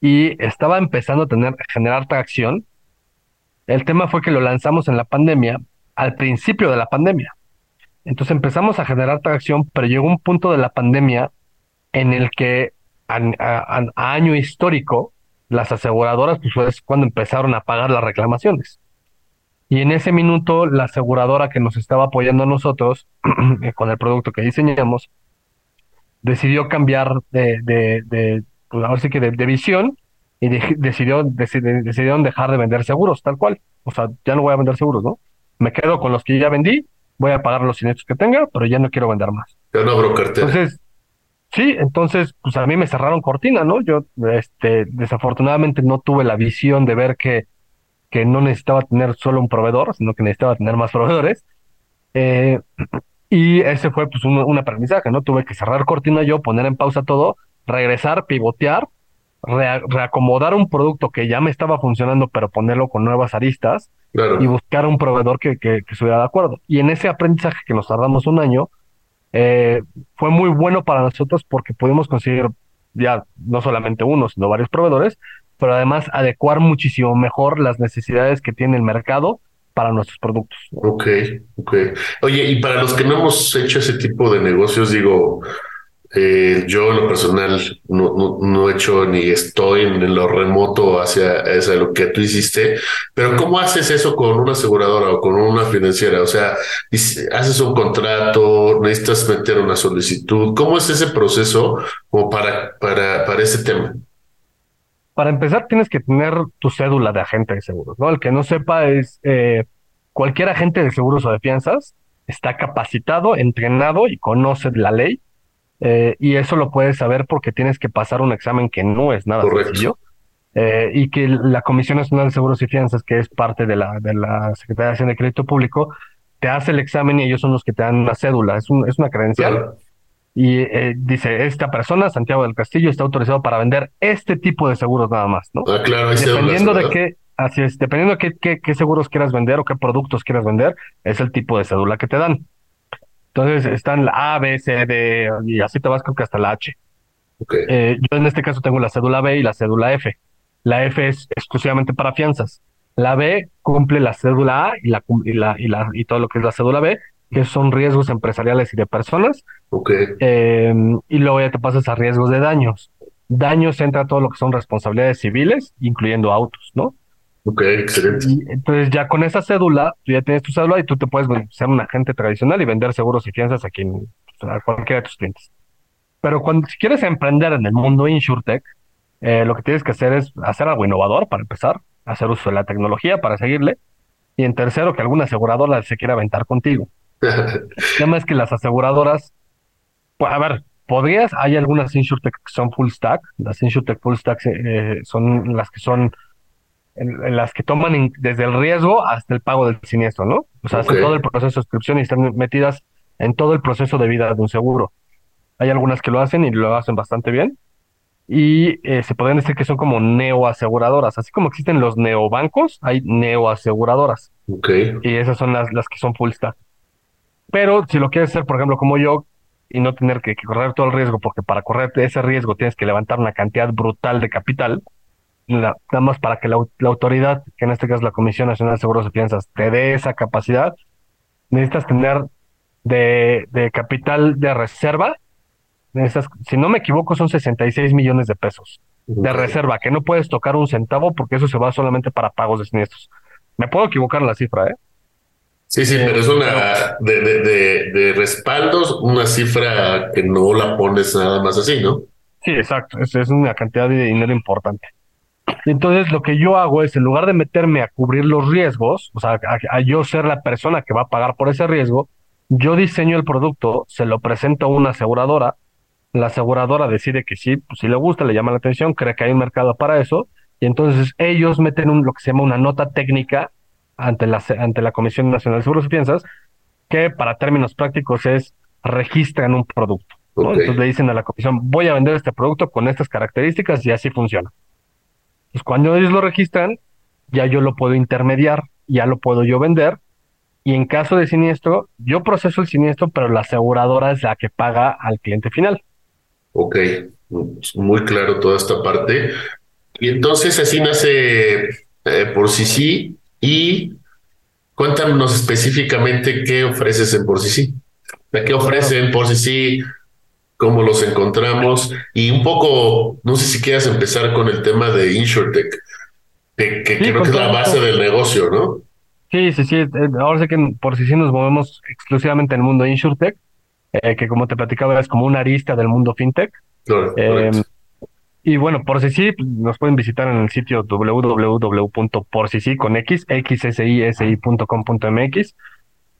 y estaba empezando a tener, generar tracción el tema fue que lo lanzamos en la pandemia, al principio de la pandemia. Entonces empezamos a generar tracción, pero llegó un punto de la pandemia en el que a, año histórico las aseguradoras pues es cuando empezaron a pagar las reclamaciones. Y en ese minuto la aseguradora que nos estaba apoyando a nosotros con el producto que diseñamos decidió cambiar de, de, de pues ahora sí que de visión y decidió, decidieron dejar de vender seguros, tal cual. O sea, ya no voy a vender seguros, ¿no? Me quedo con los que ya vendí, voy a pagar los siniestros que tenga, pero ya no quiero vender más. Ya no abro cartera. Entonces, sí, entonces, pues a mí me cerraron cortina, ¿no? Yo, este, desafortunadamente no tuve la visión de ver que, que no necesitaba tener solo un proveedor, sino que necesitaba tener más proveedores. Eh, y ese fue pues un, un aprendizaje, ¿no? Tuve que cerrar cortina yo, poner en pausa todo, regresar, pivotear reacomodar un producto que ya me estaba funcionando, pero ponerlo con nuevas aristas y buscar un proveedor que, que, estuviera de acuerdo. Y en ese aprendizaje que nos tardamos un año, eh, fue muy bueno para nosotros porque pudimos conseguir ya no solamente uno, sino varios proveedores, pero además adecuar muchísimo mejor las necesidades que tiene el mercado para nuestros productos. Ok, ok. Oye, y para los que no hemos hecho ese tipo de negocios, digo, eh, yo en lo personal no, he hecho ni estoy en lo remoto hacia, hacia, lo que tú hiciste, pero ¿cómo haces eso con una aseguradora o con una financiera? O sea, haces un contrato, necesitas meter una solicitud. ¿Cómo es ese proceso como para, para, para ese tema? Para empezar, tienes que tener tu cédula de agente de seguros, ¿no? El que no sepa es eh, cualquier agente de seguros o de fianzas está capacitado, entrenado y conoce la ley eh, y eso lo puedes saber porque tienes que pasar un examen que no es nada sencillo. Eh, y que la Comisión Nacional de Seguros y Fianzas, que es parte de la, de la Secretaría de Crédito Público, te hace el examen y ellos son los que te dan una cédula, es, un, es una credencial. Y eh, dice, esta persona, Santiago del Castillo, está autorizado para vender este tipo de seguros nada más, ¿no? Ah, claro, dependiendo de qué, así es, dependiendo de qué, qué seguros quieras vender o qué productos quieras vender, es el tipo de cédula que te dan. Entonces están la A, B, C, D, y así te vas creo que hasta la H. Eh, yo en este caso tengo la cédula B y la cédula F. La F es exclusivamente para fianzas. La B cumple la cédula A y, la, y, la, y, la, y todo lo que es la cédula B, que son riesgos empresariales y de personas. Em, y luego ya te pasas a riesgos de daños. Daños entra todo lo que son responsabilidades civiles, incluyendo autos, ¿no? Ok, excelente. entonces ya con esa cédula, tú ya tienes tu cédula y tú te puedes ser un agente tradicional y vender seguros y fianzas a, quien, a cualquiera de tus clientes. Pero cuando si quieres emprender en el mundo InsurTech, eh, lo que tienes que hacer es hacer algo innovador para empezar, hacer uso de la tecnología para seguirle, y en tercero, que alguna aseguradora se quiera aventar contigo. el tema es que las aseguradoras, pues, a ver, podrías, hay algunas InsurTech que son full stack, las InsurTech full stack eh, son las que son en, las que toman desde el riesgo hasta el pago del siniestro, ¿no? O sea, hacen todo el proceso de suscripción y están metidas en todo el proceso de vida de un seguro. Hay algunas que lo hacen y lo hacen bastante bien. Y eh, se podrían decir que son como neoaseguradoras. Así como existen los neobancos, hay neoaseguradoras. Okay. Y esas son las, las que son full stack. Pero si lo quieres hacer, por ejemplo, como yo, y no tener que, correr todo el riesgo, porque para correr ese riesgo tienes que levantar una cantidad brutal de capital, nada más para que la, autoridad, que en este caso es la Comisión Nacional de Seguros y Fianzas, te dé esa capacidad, necesitas tener de, de capital de reserva, necesitas, si no me equivoco, son 66 millones de pesos de reserva, que no puedes tocar un centavo porque eso se va solamente para pagos de siniestros. Me puedo equivocar en la cifra, ¿eh? Sí, sí, pero es una de, de, de, respaldos, una cifra que no la pones nada más así, ¿no? Sí, exacto, es, es una cantidad de dinero importante. Entonces, lo que yo hago es, en lugar de meterme a cubrir los riesgos, o sea, a, yo ser la persona que va a pagar por ese riesgo, yo diseño el producto, se lo presento a una aseguradora, la aseguradora decide que sí, pues si le gusta, le llama la atención, cree que hay un mercado para eso, y entonces ellos meten un, lo que se llama una nota técnica ante la, ante la Comisión Nacional de Seguros y Fianzas, que para términos prácticos es registran un producto. Entonces le dicen a la comisión, voy a vender este producto con estas características y así funciona. Pues cuando ellos lo registran, ya yo lo puedo intermediar, ya lo puedo yo vender. Y en caso de siniestro, yo proceso el siniestro, pero la aseguradora es la que paga al cliente final. Ok, muy claro toda esta parte. Y entonces así nace eh, por sí sí y cuéntanos específicamente qué ofreces en por sí sí. ¿Qué ofrecen por sí sí? ¿Cómo los encontramos? Y un poco, no sé si quieras empezar con el tema de InsurTech, que, creo que es la base del negocio, ¿no? Sí, sí, sí. Eh, ahora sé que por sí sí nos movemos exclusivamente en el mundo InsurTech, eh, que como te platicaba es como una arista del mundo FinTech. Claro, eh, y bueno, por si sí, nos pueden visitar en el sitio www.porcisi con x, xsisi.com.mx.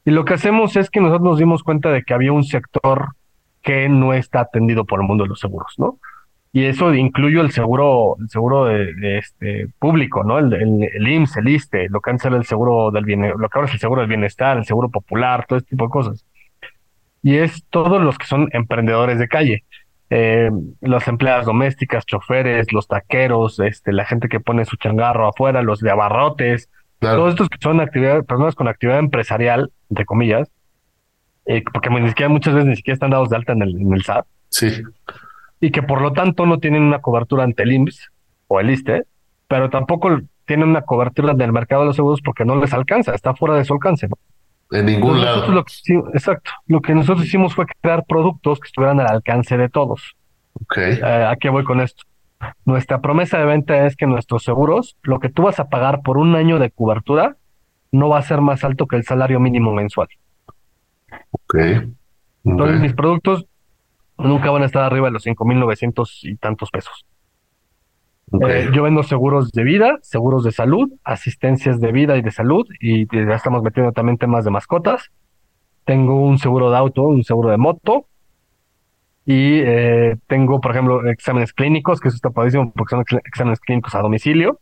Y lo que hacemos es que nosotros nos dimos cuenta de que había un sector que no está atendido por el mundo de los seguros, ¿no? Y eso incluye el seguro, el seguro de, este público, ¿no? El, el, IMSS, el ISTE, lo que antes era el seguro del bienestar, lo que ahora es el seguro del bienestar, el seguro popular, todo este tipo de cosas. Y es todos los que son emprendedores de calle eh, las empleadas domésticas, choferes, los taqueros, este, la gente que pone su changarro afuera, los de abarrotes, todos estos que son personas con actividad empresarial, entre comillas, eh, porque ni siquiera muchas veces ni siquiera están dados de alta en el, en el SAT. Sí. Y que por lo tanto no tienen una cobertura ante el IMSS o el ISTE, pero tampoco tienen una cobertura del mercado de los seguros porque no les alcanza, está fuera de su alcance. ¿no? En ningún lado. exacto. Lo que nosotros hicimos fue crear productos que estuvieran al alcance de todos. Okay. Eh, ¿A qué voy con esto? Nuestra promesa de venta es que nuestros seguros, lo que tú vas a pagar por un año de cobertura, no va a ser más alto que el salario mínimo mensual. Ok. Entonces, mis productos nunca van a estar arriba de los 5.900 y tantos pesos. Eh, yo vendo seguros de vida, seguros de salud, asistencias de vida y de salud, y ya estamos metiendo también temas de mascotas. Tengo un seguro de auto, un seguro de moto, y eh, tengo, por ejemplo, exámenes clínicos, que eso está padrísimo porque son exámenes clínicos a domicilio.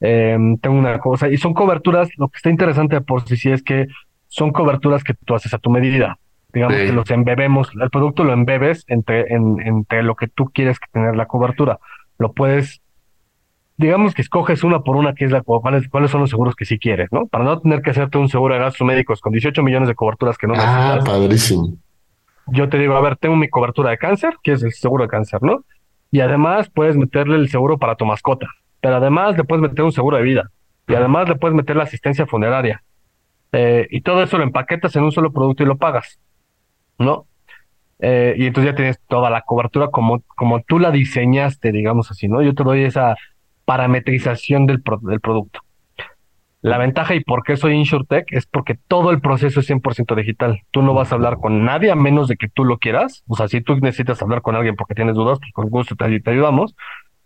Em, tengo una cosa, y son coberturas, lo que está interesante por sí sí es que son coberturas que tú haces a tu medida. Digamos que los embebemos, el producto lo embebes entre, entre lo que tú quieres tener la cobertura lo puedes, digamos que escoges una por una, que es la cuáles, cuáles son los seguros que sí quieres, ¿no? Para no tener que hacerte un seguro de gastos médicos con 18 millones de coberturas que no ah, necesitas. Ah, padrísimo. Yo te digo, a ver, tengo mi cobertura de cáncer, que es el seguro de cáncer, ¿no? Y además puedes meterle el seguro para tu mascota, pero además le puedes meter un seguro de vida, y además le puedes meter la asistencia funeraria. Eh, y todo eso lo empaquetas en un solo producto y lo pagas, ¿no? Eh, y entonces ya tienes toda la cobertura como, como tú la diseñaste, digamos así, ¿no? Yo te doy esa parametrización del, del producto. La ventaja y por qué soy InsurTech es porque todo el proceso es 100% digital. Tú no vas a hablar con nadie a menos de que tú lo quieras. O sea, si tú necesitas hablar con alguien porque tienes dudas, pues con gusto te, te ayudamos,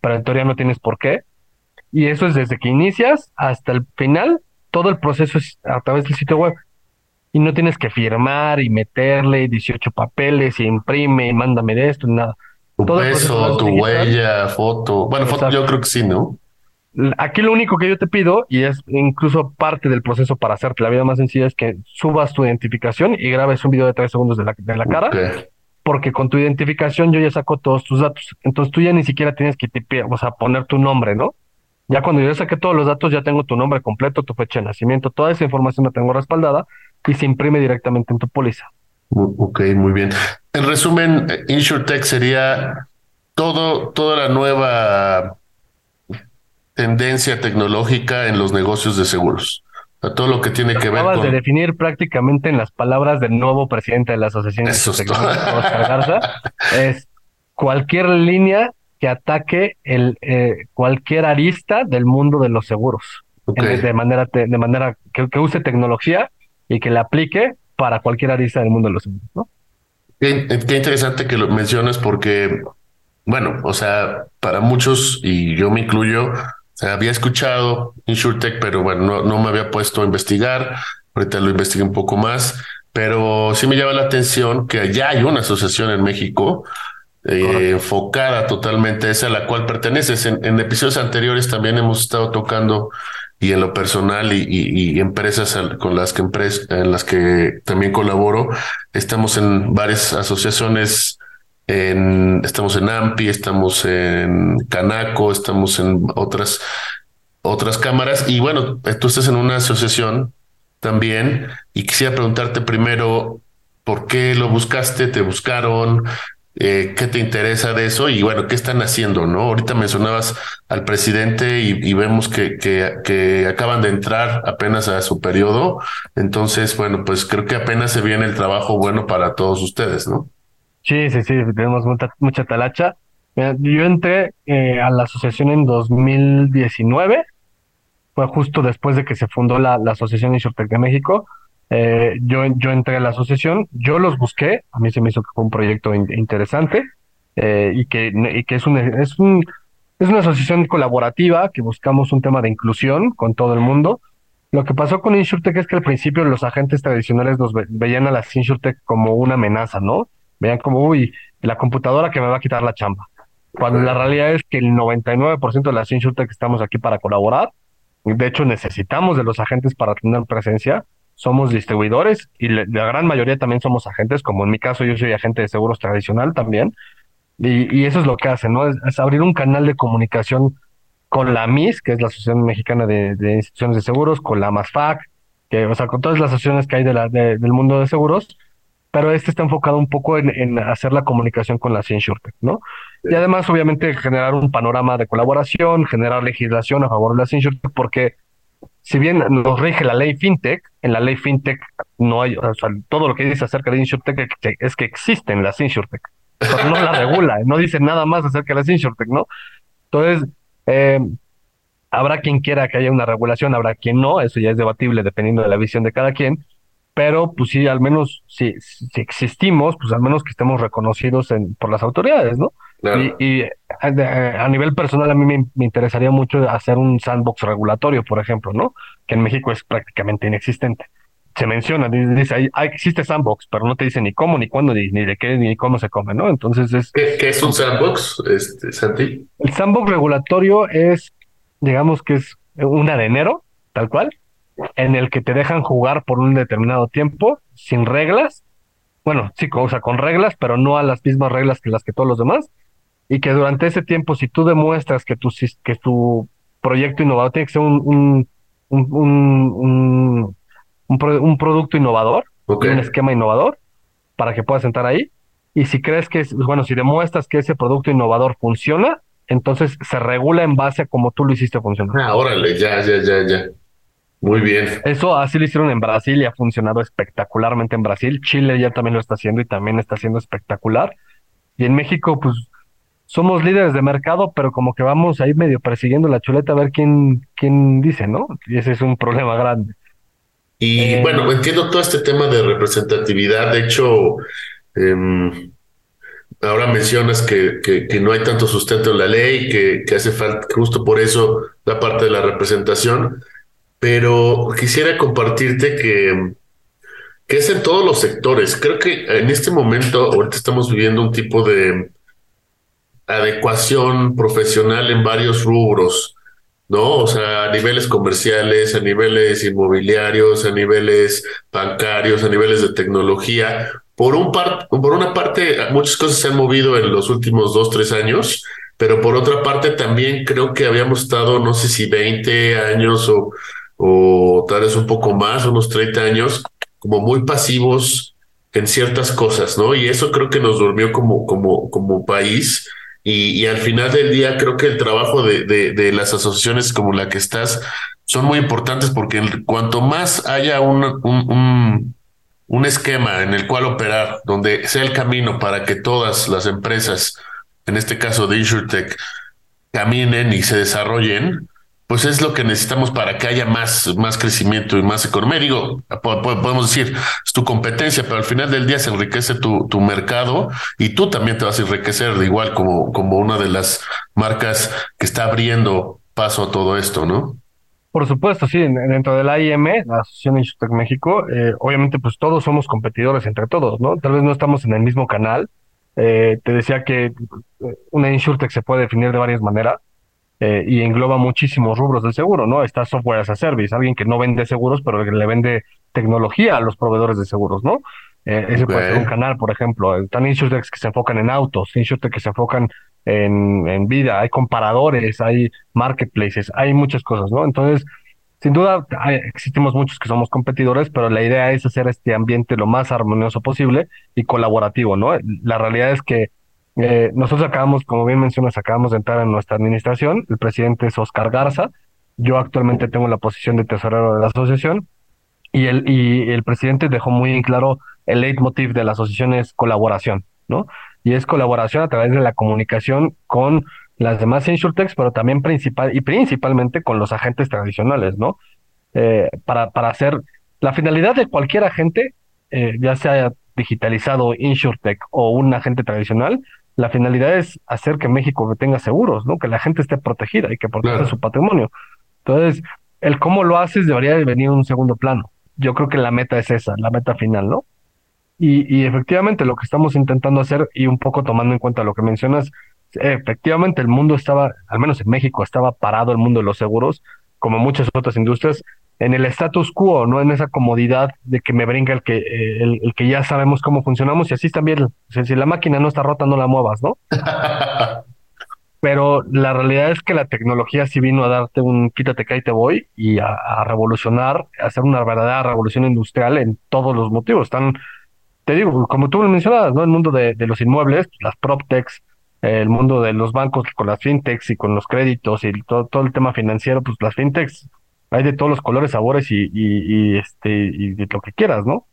pero en teoría no tienes por qué. Y eso es desde que inicias hasta el final, todo el proceso es a través del sitio web y no tienes que firmar y meterle 18 papeles y imprime y mándame de esto, nada. Tu peso, tu huella, foto. Bueno, foto yo creo que sí, ¿no? Aquí lo único que yo te pido, y es incluso parte del proceso para hacerte la vida más sencilla, es que subas tu identificación y grabes un video de tres segundos de la, de la cara, porque con tu identificación yo ya saco todos tus datos. Entonces tú ya ni siquiera tienes que o sea, poner tu nombre, ¿no? Ya cuando yo saqué todos los datos, ya tengo tu nombre completo, tu fecha de nacimiento, toda esa información la tengo respaldada y se imprime directamente en tu póliza. Ok, muy bien. En resumen, InsurTech sería todo, toda la nueva tendencia tecnológica en los negocios de seguros. Todo lo que tiene que ver con... de definir prácticamente en las palabras del nuevo presidente de la Asociación de Garza, es cualquier línea que ataque el eh, cualquier arista del mundo de los seguros. de manera, de manera que, que, use tecnología y que la aplique para cualquier arista del mundo de los seguros, ¿no? Qué, qué interesante que lo mencionas porque, bueno, o sea, para muchos, y yo me incluyo, había escuchado InsurTech, pero bueno, no, no me había puesto a investigar. Ahorita lo investigué un poco más, pero sí me llama la atención que ya hay una asociación en México eh, enfocada totalmente esa a la cual perteneces. En, episodios anteriores también hemos estado tocando y en lo personal y, y, empresas con las que en las que también colaboro, estamos en varias asociaciones estamos en AMPI, estamos en Canaco, estamos en otras, otras cámaras. Y bueno, tú estás en una asociación también y quisiera preguntarte primero, ¿por qué lo buscaste? ¿Te buscaron? Eh, ¿Qué te interesa de eso? Y bueno, ¿qué están haciendo? ¿No? Ahorita mencionabas al presidente y, vemos que, acaban de entrar apenas a su periodo. Entonces, bueno, pues creo que apenas se viene el trabajo bueno para todos ustedes, ¿no? Sí, sí, sí, tenemos mucha, mucha talacha. yo entré eh, a la asociación en 2019, fue justo después de que se fundó la, la Asociación Insurtech de México. Eh, yo, yo entré a la asociación, yo los busqué, a mí se me hizo que fue un proyecto interesante eh, y, que, y que es, un, es, un, es una asociación colaborativa que buscamos un tema de inclusión con todo el mundo. Lo que pasó con InsurTech es que al principio los agentes tradicionales nos veían a las InsurTech como una amenaza, ¿no? Vean como, uy, la computadora que me va a quitar la chamba. Cuando la realidad es que el 99% de las que estamos aquí para colaborar. De hecho, necesitamos de los agentes para tener presencia. Somos distribuidores y la gran mayoría también somos agentes, como en mi caso yo soy agente de seguros tradicional también. Y, eso es lo que hacen, ¿no? Es, abrir un canal de comunicación con la MIS, que es la Asociación Mexicana de, Instituciones de Seguros, con la MASFAC, que, o sea, con todas las asociaciones que hay de la, del mundo de seguros, pero este está enfocado un poco en, hacer la comunicación con la InsurTech, ¿no? Y además, obviamente, generar un panorama de colaboración, generar legislación a favor de la InsurTech, porque si bien nos rige la ley FinTech, en la ley FinTech no hay, o sea, todo lo que dice acerca de InsurTech es que existen las InsurTech, pero no la regula, no dice nada más acerca de las InsurTech, ¿no? Entonces, eh, habrá quien quiera que haya una regulación, habrá quien no, eso ya es debatible dependiendo de la visión de cada quien, pero pues sí, al menos si, si existimos, pues al menos que estemos reconocidos en, por las autoridades, ¿no? Y, a, nivel personal a mí me, interesaría mucho hacer un sandbox regulatorio, por ejemplo, ¿no? Que en México es prácticamente inexistente. Se menciona, dice, ahí, existe sandbox, pero no te dice ni cómo, ni cuándo, ni, de qué, ni cómo se come, ¿no? Entonces es... ¿Qué, es un sandbox, este, Santi? El sandbox regulatorio es, digamos que es un arenero, tal cual, en el que te dejan jugar por un determinado tiempo sin reglas. Bueno, sí, o sea, con reglas, pero no a las mismas reglas que las que todos los demás. Y que durante ese tiempo, si tú demuestras que tu, que tu proyecto innovador tiene que ser un, un, un, un, producto innovador, un esquema innovador, para que puedas entrar ahí. Y si crees que, es, bueno, si demuestras que ese producto innovador funciona, entonces se regula en base a cómo tú lo hiciste funcionar. Ah, órale, ya, ya, ya, ya. Muy bien. Eso así lo hicieron en Brasil y ha funcionado espectacularmente en Brasil. Chile ya también lo está haciendo y también está haciendo espectacular. Y en México, pues somos líderes de mercado, pero como que vamos ahí medio persiguiendo la chuleta a ver quién, quién dice, ¿no? Y ese es un problema grande. Y eh, bueno, entiendo todo este tema de representatividad. De hecho, em, ahora mencionas que, que, no hay tanto sustento en la ley, que, que hace falta, justo por eso, la parte de la representación pero quisiera compartirte que, que es en todos los sectores. Creo que en este momento, ahorita estamos viviendo un tipo de adecuación profesional en varios rubros. ¿no? O sea, a niveles comerciales, a niveles inmobiliarios, a niveles bancarios, a niveles de tecnología. Por, un par por una parte, muchas cosas se han movido en los últimos dos, tres años, pero por otra parte también creo que habíamos estado, no sé si 20 años o, o tal vez un poco más, unos 30 años, como muy pasivos en ciertas cosas, ¿no? Y eso creo que nos durmió como, como, como país y, al final del día creo que el trabajo de, de, las asociaciones como la que estás son muy importantes porque cuanto más haya un, un, un, esquema en el cual operar, donde sea el camino para que todas las empresas, en este caso de InsurTech, caminen y se desarrollen, pues es lo que necesitamos para que haya más, más crecimiento y más economía. Digo, podemos decir, es tu competencia, pero al final del día se enriquece tu, tu mercado y tú también te vas a enriquecer igual como, como una de las marcas que está abriendo paso a todo esto, ¿no? Por supuesto, sí, dentro de la IM, la Asociación Insurtech México, eh, obviamente pues todos somos competidores entre todos, ¿no? Tal vez no estamos en el mismo canal. Eh, te decía que eh, una Insurtech se puede definir de varias maneras eh, y engloba muchísimos rubros del seguro, ¿no? Está software as a service, alguien que no vende seguros, pero que le vende tecnología a los proveedores de seguros, ¿no? Eh, ese puede ser un canal, por ejemplo. Están insurtechs que se enfocan en autos, insurtechs que se enfocan en, en vida, hay comparadores, hay marketplaces, hay muchas cosas, ¿no? Entonces, sin duda, existimos muchos que somos competidores, pero la idea es hacer este ambiente lo más armonioso posible y colaborativo, ¿no? La realidad es que eh, nosotros acabamos, como bien mencionas, acabamos de entrar en nuestra administración. El presidente es Oscar Garza. Yo actualmente tengo la posición de tesorero de la asociación y el, y el presidente dejó muy en claro el leitmotiv de la asociación es colaboración, ¿no? Y es colaboración a través de la comunicación con las demás insurtechs, pero también principal y principalmente con los agentes tradicionales, ¿no? Eh, para, para hacer la finalidad de cualquier agente, eh, ya sea digitalizado, insurtech o un agente tradicional, la finalidad es hacer que México tenga seguros, ¿no? Que la gente esté protegida y que proteja su patrimonio. Entonces, el cómo lo haces debería de venir en un segundo plano. Yo creo que la meta es esa, la meta final, ¿no? Y, y efectivamente lo que estamos intentando hacer y un poco tomando en cuenta lo que mencionas, efectivamente el mundo estaba, al menos en México, estaba parado el mundo de los seguros, como muchas otras industrias, en el status quo, no en esa comodidad de que me brinca el que, eh, el, que ya sabemos cómo funcionamos y así también, si la máquina no está rota, no la muevas, ¿no? Pero la realidad es que la tecnología sí vino a darte un quítate que ahí te voy y a, revolucionar, a hacer una verdadera revolución industrial en todos los motivos. Están, te digo, como tú lo mencionabas, ¿no? El mundo de, los inmuebles, las proptechs, el mundo de los bancos con las fintechs y con los créditos y todo, todo el tema financiero, pues las fintechs hay de todos los colores, sabores y, y, este y de lo que quieras, ¿no?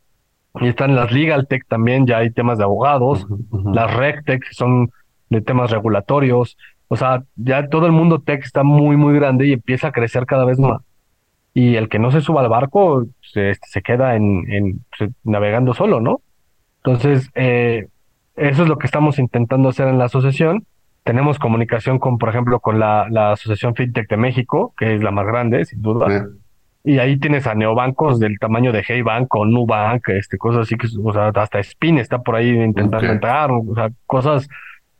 Y están las legal tech también, ya hay temas de abogados, las rec tech son de temas regulatorios, o sea, ya todo el mundo tech está muy muy grande y empieza a crecer cada vez más. Y el que no se suba al barco se, se queda en, en navegando solo, ¿no? Entonces, eh, eso es lo que estamos intentando hacer en la asociación tenemos comunicación con, por ejemplo, con la, la Asociación FinTech de México, que es la más grande, sin duda. Y ahí tienes a neobancos del tamaño de Hey Bank o Nubank, este, cosas así que, o sea, hasta Spin está por ahí intentando entrar, o sea, cosas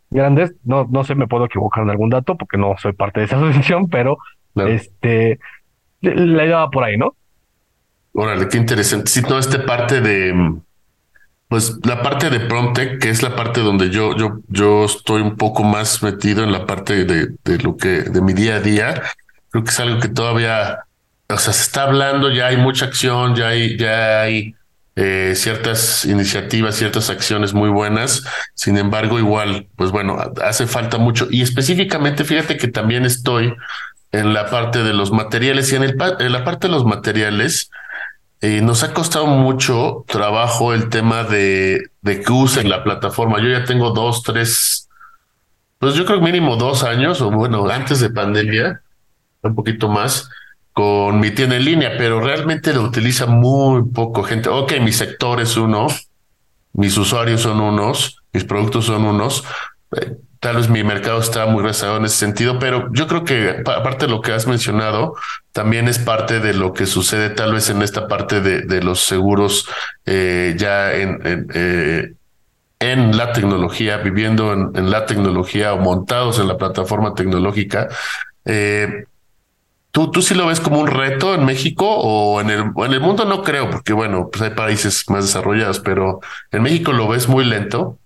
grandes. No, no sé, me puedo equivocar en algún dato porque no soy parte de esa asociación, pero este, la idea va por ahí, ¿no? Órale, qué interesante. Sí, toda esta parte de, pues la parte de Promtech, que es la parte donde yo, yo, yo estoy un poco más metido en la parte de, de lo que, de mi día a día, creo que es algo que todavía, o sea, se está hablando, ya hay mucha acción, ya hay, ya hay eh, ciertas iniciativas, ciertas acciones muy buenas. Sin embargo, igual, pues bueno, hace falta mucho. Y específicamente, fíjate que también estoy en la parte de los materiales y en, el, en la parte de los materiales, eh, nos ha costado mucho trabajo el tema de, de que usen la plataforma. Yo ya tengo dos, tres, pues yo creo mínimo dos años, o bueno, antes de pandemia, un poquito más, con mi tienda en línea, pero realmente lo utiliza muy poco gente. Ok, mi sector es uno, mis usuarios son unos, mis productos son unos, eh, tal vez mi mercado está muy rezagado en ese sentido, pero yo creo que aparte de lo que has mencionado, también es parte de lo que sucede tal vez en esta parte de, los seguros eh, ya en, en, eh, en, la tecnología, viviendo en, la tecnología o montados en la plataforma tecnológica. Eh, ¿Tú, ¿Tú sí lo ves como un reto en México o en el, en el mundo? No creo, porque bueno, pues hay países más desarrollados, pero en México lo ves muy lento.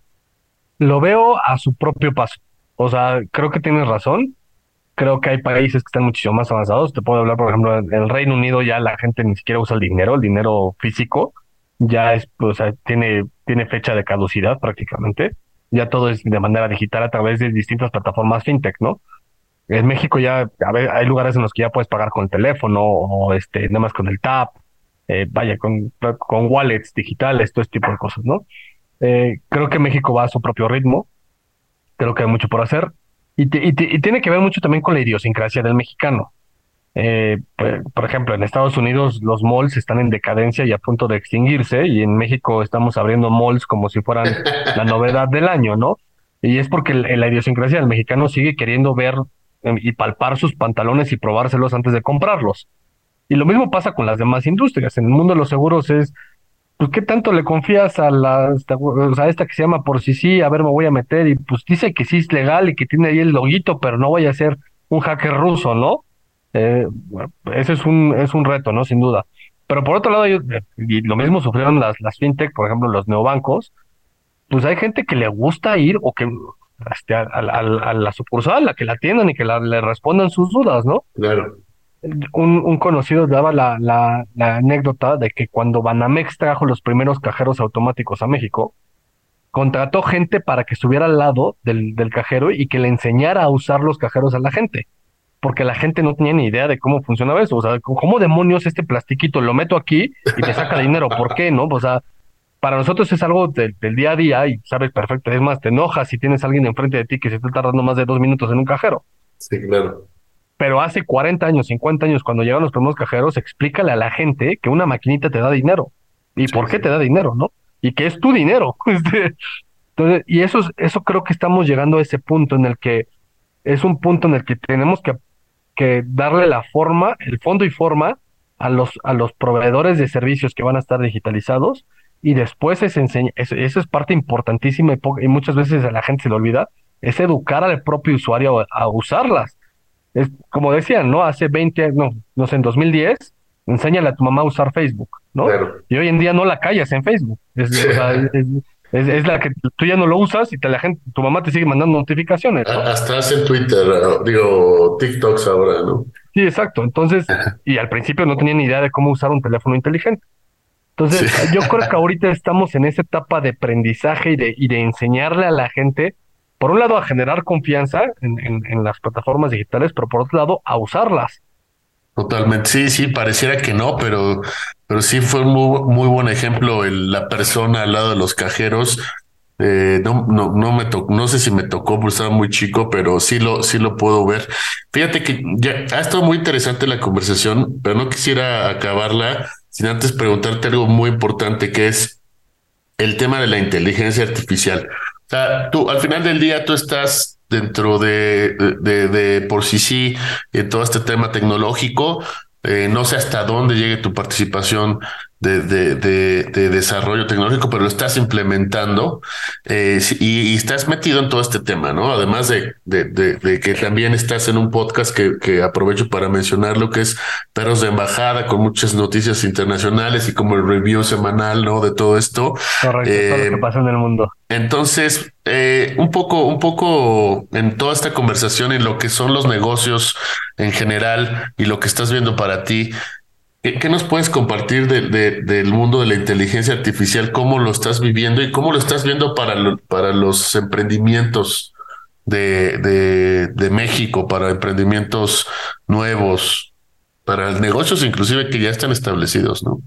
Lo veo a su propio paso. O sea, creo que tienes razón. Creo que hay países que están muchísimo más avanzados. Te puedo hablar, por ejemplo, en el Reino Unido ya la gente ni siquiera usa el dinero, el dinero físico ya es, o sea, tiene, tiene fecha de caducidad prácticamente. Ya todo es de manera digital a través de distintas plataformas fintech, ¿no? En México ya a ver, hay lugares en los que ya puedes pagar con el teléfono o este, nada más con el tap, eh, vaya, con, con wallets digitales, todo este tipo de cosas, ¿no? Eh, creo que México va a su propio ritmo, creo que hay mucho por hacer y, y, tiene que ver mucho también con la idiosincrasia del mexicano. Eh, por ejemplo, en Estados Unidos los malls están en decadencia y a punto de extinguirse y en México estamos abriendo malls como si fueran la novedad del año, ¿no? Y es porque la idiosincrasia del mexicano sigue queriendo ver em, y palpar sus pantalones y probárselos antes de comprarlos. Y lo mismo pasa con las demás industrias. En el mundo de los seguros es, pues, ¿qué tanto le confías a la, a esta que se llama por si sí, a ver, me voy a meter y pues dice que sí es legal y que tiene ahí el loguito, pero no voy a ser un hacker ruso, ¿no? Eh, ese es un, es un reto, ¿no? Sin duda. Pero por otro lado, y lo mismo sufrieron las, las fintech, por ejemplo, los neobancos, pues hay gente que le gusta ir o que este, a, la sucursal, a que la atiendan y que le respondan sus dudas, ¿no? Claro. Un, un conocido daba la, la, anécdota de que cuando Banamex trajo los primeros cajeros automáticos a México, contrató gente para que estuviera al lado del, del cajero y que le enseñara a usar los cajeros a la gente porque la gente no tenía ni idea de cómo funcionaba eso. O sea, ¿cómo demonios este plastiquito lo meto aquí y me saca dinero? ¿Por qué? ¿No? O sea, para nosotros es algo del, día a día y sabes perfecto. Es más, te enojas si tienes a alguien enfrente de ti que se está tardando más de dos minutos en un cajero. Sí, claro. Pero hace 40 años, 50 años, cuando llegaron los primeros cajeros, explícale a la gente que una maquinita te da dinero. ¿Y por qué te da dinero, no? Y que es tu dinero. Este, entonces, y eso, eso creo que estamos llegando a ese punto en el que es un punto en el que tenemos que que darle la forma, el fondo y forma a los, a los proveedores de servicios que van a estar digitalizados y después es enseña, eso, es parte importantísima y, muchas veces a la gente se le olvida, es educar al propio usuario a, usarlas. Es como decían, ¿no? Hace 20, no, no sé, en 2010, enséñale a tu mamá a usar Facebook, ¿no? Y hoy en día no la callas en Facebook. Es, es, la que tú ya no lo usas y te, la gente, tu mamá te sigue mandando notificaciones. Hasta hace Twitter, digo, TikToks ahora, ¿no? Sí, exacto. Entonces, y al principio no tenía ni idea de cómo usar un teléfono inteligente. Entonces, yo creo que ahorita estamos en esa etapa de aprendizaje y de, y de enseñarle a la gente, por un lado, a generar confianza en, en las plataformas digitales, pero por otro lado, a usarlas. Totalmente, sí, sí, pareciera que no, pero, pero sí fue un muy, muy buen ejemplo la persona al lado de los cajeros. Eh, no, no, no me tocó, no sé si me tocó, porque estaba muy chico, pero sí lo, sí lo puedo ver. Fíjate que ya ha estado muy interesante la conversación, pero no quisiera acabarla sin antes preguntarte algo muy importante, que es el tema de la inteligencia artificial. Sea, tú al final del día tú estás dentro de, de, de, por sí sí en todo este tema tecnológico. Eh, no sé hasta dónde llegue tu participación de, de, desarrollo tecnológico, pero lo estás implementando eh, y, estás metido en todo este tema, ¿no? Además de, de, que también estás en un podcast que, que, aprovecho para mencionar lo que es Perros de Embajada con muchas noticias internacionales y como el review semanal, ¿no? De todo esto. Correcto, todo lo que eh, pasa en el mundo. Entonces, eh, un poco, un poco en toda esta conversación en lo que son los negocios en general y lo que estás viendo para ti, ¿Qué, nos puedes compartir de, del mundo de la inteligencia artificial? ¿Cómo lo estás viviendo y cómo lo estás viendo para, para los emprendimientos de, de, México, para emprendimientos nuevos, para negocios inclusive que ya están establecidos, ¿no?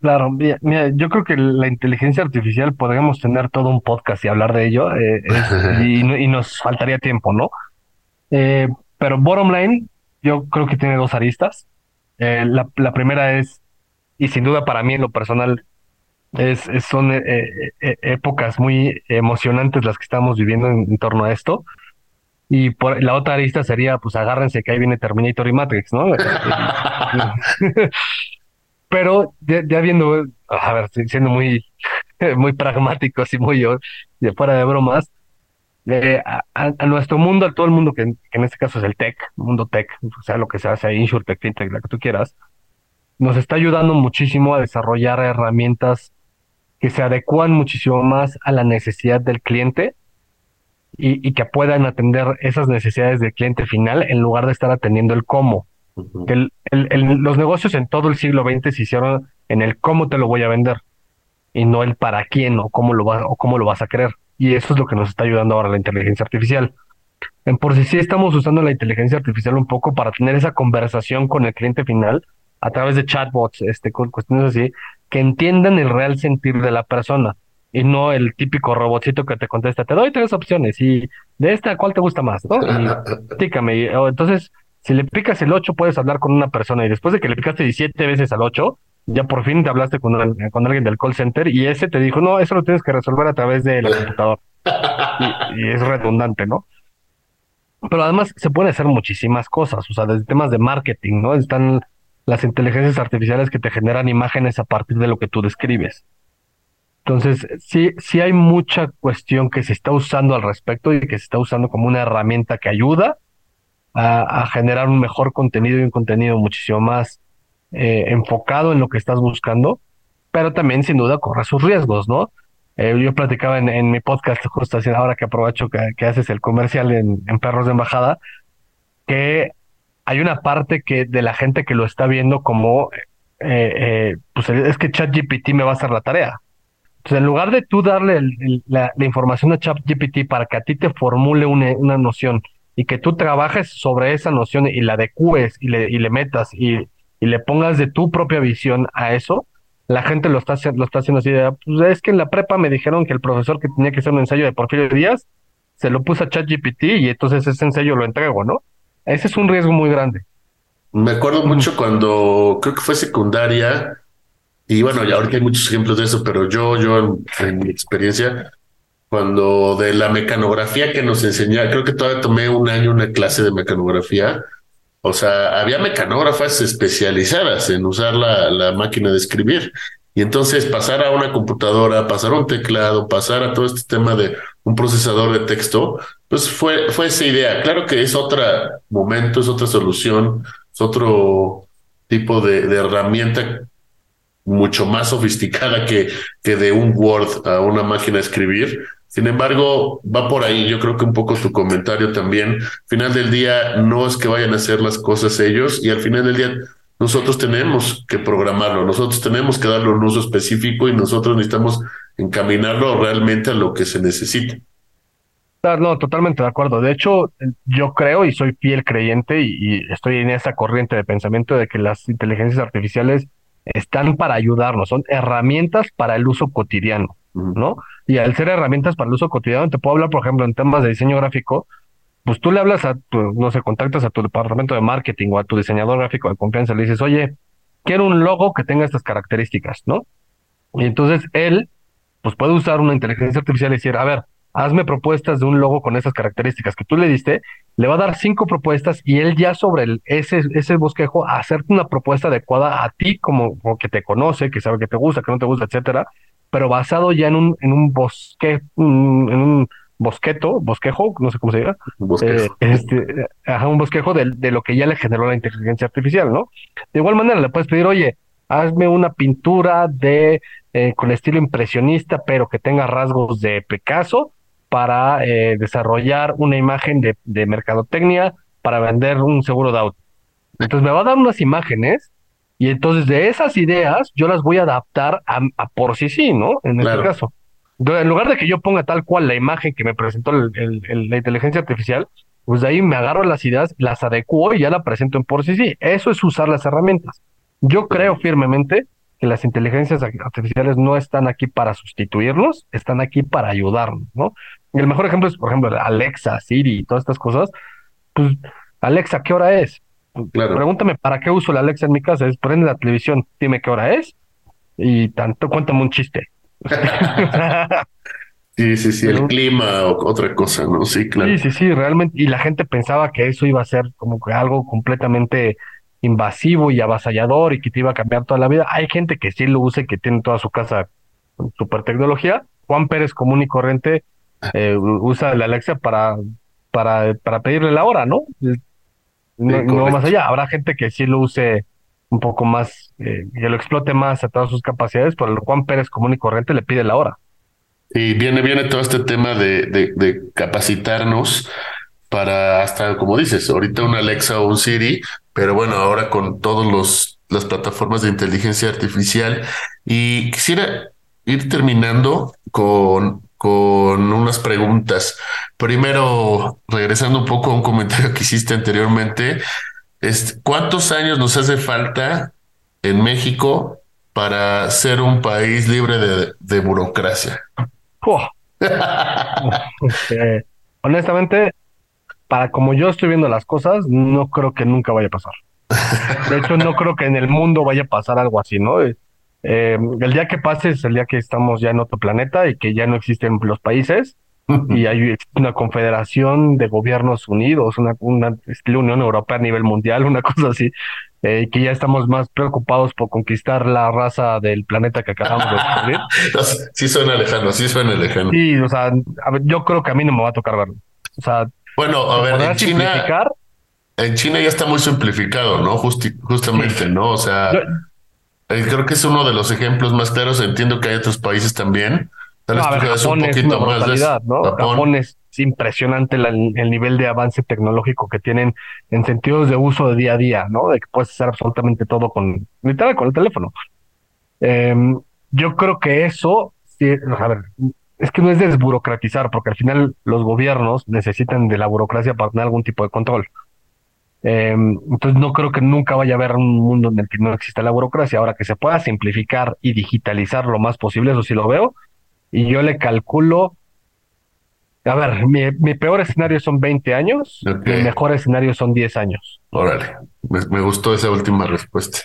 Claro, mira, yo creo que la inteligencia artificial podríamos tener todo un podcast y hablar de ello eh, y, nos faltaría tiempo, ¿no? Eh, pero bottom line, yo creo que tiene dos aristas. Eh, la, la, primera es, y sin duda para mí en lo personal, es, son eh, eh, épocas muy emocionantes las que estamos viviendo en, torno a esto. Y por, la otra lista sería, pues agárrense que ahí viene Terminator y Matrix, ¿no? Pero ya, viendo, a ver, siendo muy, muy pragmáticos y muy fuera de bromas, eh, a, nuestro mundo, a todo el mundo que, en este caso es el tech, mundo tech, o sea, lo que se hace, InsurTech, FinTech, la que tú quieras, nos está ayudando muchísimo a desarrollar herramientas que se adecuan muchísimo más a la necesidad del cliente y, que puedan atender esas necesidades del cliente final en lugar de estar atendiendo el cómo. Los negocios en todo el siglo XX se hicieron en el cómo te lo voy a vender y no el para quién o cómo lo, va, o cómo lo vas a querer. Y eso es lo que nos está ayudando ahora la inteligencia artificial. En por si sí estamos usando la inteligencia artificial un poco para tener esa conversación con el cliente final a través de chatbots, este, con cuestiones así, que entiendan el real sentir de la persona y no el típico robotcito que te contesta, te doy tres opciones y de esta, ¿cuál te gusta más? ¿no? Y entonces, si le picas el 8, puedes hablar con una persona y después de que le picaste 17 veces al 8, ya por fin te hablaste con, con alguien del call center y ese te dijo, no, eso lo tienes que resolver a través de la computadora. Y, es redundante, ¿no? Pero además se pueden hacer muchísimas cosas, o sea, desde temas de marketing, ¿no? Están las inteligencias artificiales que te generan imágenes a partir de lo que tú describes. Entonces, sí, sí hay mucha cuestión que se está usando al respecto y que se está usando como una herramienta que ayuda a, generar un mejor contenido y un contenido muchísimo más eh, enfocado en lo que estás buscando, pero también sin duda corre sus riesgos, ¿no? Eh, yo platicaba en, mi podcast, justo así, ahora que aprovecho que, haces el comercial en, Perros de Embajada, que hay una parte que de la gente que lo está viendo como, eh, pues es que ChatGPT me va a hacer la tarea. Entonces, en lugar de tú darle la, información a ChatGPT para que a ti te formule una, una, noción y que tú trabajes sobre esa noción y la adecues y le, y le metas y, y le pongas de tu propia visión a eso, la gente lo está, lo está haciendo así de, pues es que en la prepa me dijeron que el profesor que tenía que hacer un ensayo de Porfirio Díaz, se lo puso a ChatGPT y entonces ese ensayo lo entrego, ¿no? Ese es un riesgo muy grande. Me acuerdo mucho cuando creo que fue secundaria, y bueno, ya ahorita hay muchos ejemplos de eso, pero yo, yo en, mi experiencia, cuando de la mecanografía que nos enseñaba, creo que todavía tomé un año una clase de mecanografía, o sea, había mecanógrafas especializadas en usar la, la, máquina de escribir. Y entonces pasar a una computadora, pasar a un teclado, pasar a todo este tema de un procesador de texto, pues fue, fue esa idea. Claro que es otro momento, es otra solución, es otro tipo de, de herramienta mucho más sofisticada que, que de un Word a una máquina de escribir, sin embargo, va por ahí. Yo creo que un poco tu comentario también. Final del día, no es que vayan a hacer las cosas ellos y al final del día nosotros tenemos que programarlo, nosotros tenemos que darle un uso específico y nosotros necesitamos encaminarlo realmente a lo que se necesita. No, totalmente de acuerdo. De hecho, yo creo y soy fiel creyente y, estoy en esa corriente de pensamiento de que las inteligencias artificiales están para ayudarnos, son herramientas para el uso cotidiano, ¿no? Y al ser herramientas para el uso cotidiano, te puedo hablar, por ejemplo, en temas de diseño gráfico, pues tú le hablas a tu, no sé, contactas a tu departamento de marketing o a tu diseñador gráfico de confianza, le dices, oye, quiero un logo que tenga estas características, ¿no? Y entonces él, pues puede usar una inteligencia artificial y decir, a ver, hazme propuestas de un logo con esas características que tú le diste, le va a dar cinco propuestas y él ya sobre el, ese, ese bosquejo hacerte una propuesta adecuada a ti como, como, que te conoce, que sabe que te gusta, que no te gusta, etcétera, pero basado ya en un, en un bosque, en un bosqueto, bosquejo, no sé cómo se diga, eh, este, un bosquejo de, de, lo que ya le generó la inteligencia artificial, ¿no? De igual manera le puedes pedir, oye, hazme una pintura de eh, con estilo impresionista, pero que tenga rasgos de Picasso para eh, desarrollar una imagen de, de mercadotecnia para vender un seguro de auto. Entonces me va a dar unas imágenes y entonces de esas ideas yo las voy a adaptar a, por sí sí, ¿no? En este caso. en lugar de que yo ponga tal cual la imagen que me presentó la inteligencia artificial, pues de ahí me agarro las ideas, las adecuo y ya la presento en por sí sí. Eso es usar las herramientas. Yo creo firmemente que las inteligencias artificiales no están aquí para sustituirnos, están aquí para ayudarnos, ¿no? Y el mejor ejemplo es, por ejemplo, Alexa, Siri y todas estas cosas. Pues, Alexa, ¿qué hora es? Pregúntame para qué uso la Alexa en mi casa. Es prende la televisión, dime qué hora es y tanto cuéntame un chiste. sí, sí, sí, el clima o otra cosa, ¿no? Sí, claro. Sí, sí, sí, realmente. Y la gente pensaba que eso iba a ser como que algo completamente invasivo y avasallador y que te iba a cambiar toda la vida. Hay gente que sí lo usa y que tiene toda su casa super tecnología. Juan Pérez común y corriente eh, usa la Alexa para, para, para pedirle la hora, ¿no? No, más allá, habrá gente que sí lo use un poco más, eh, que lo explote más a todas sus capacidades, pero el Juan Pérez común y corriente le pide la hora. Y viene, viene todo este tema de, de, capacitarnos para hasta, como dices, ahorita un Alexa o un Siri, pero bueno, ahora con todos los las plataformas de inteligencia artificial. Y quisiera ir terminando con, con unas preguntas. Primero, regresando un poco a un comentario que hiciste anteriormente, ¿cuántos años nos hace falta en México para ser un país libre de, burocracia? Este, honestamente, para como yo estoy viendo las cosas, no creo que nunca vaya a pasar. De hecho, no creo que en el mundo vaya a pasar algo así, ¿no? Eh, el día que pase es el día que estamos ya en otro planeta y que ya no existen los países y hay una confederación de gobiernos unidos, una, una Unión Europea a nivel mundial, una cosa así, eh, que ya estamos más preocupados por conquistar la raza del planeta que acabamos de descubrir. sí suena lejano, sí suena lejano. Sí, o sea, yo creo que a mí no me va a tocar verlo. O sea, bueno, a ver, en China, en China ya está muy simplificado, ¿no? justamente, ¿no? O sea, eh, creo que es uno de los ejemplos más claros. Entiendo que hay otros países también. Tal vez Japón un poquito es más ¿no? Japón. es impresionante el nivel de avance tecnológico que tienen en sentidos de uso de día a día, ¿no? De que puedes hacer absolutamente todo con, literal, con el teléfono. Em, yo creo que eso, sí, a ver, es que no es desburocratizar, porque al final los gobiernos necesitan de la burocracia para tener algún tipo de control. Eh, entonces no creo que nunca vaya a haber un mundo en el que no exista la burocracia. Ahora que se pueda simplificar y digitalizar lo más posible, eso sí lo veo. Y yo le calculo, a ver, mi, peor escenario son 20 años, mi mejor escenario son 10 años. Órale, me, gustó esa última respuesta.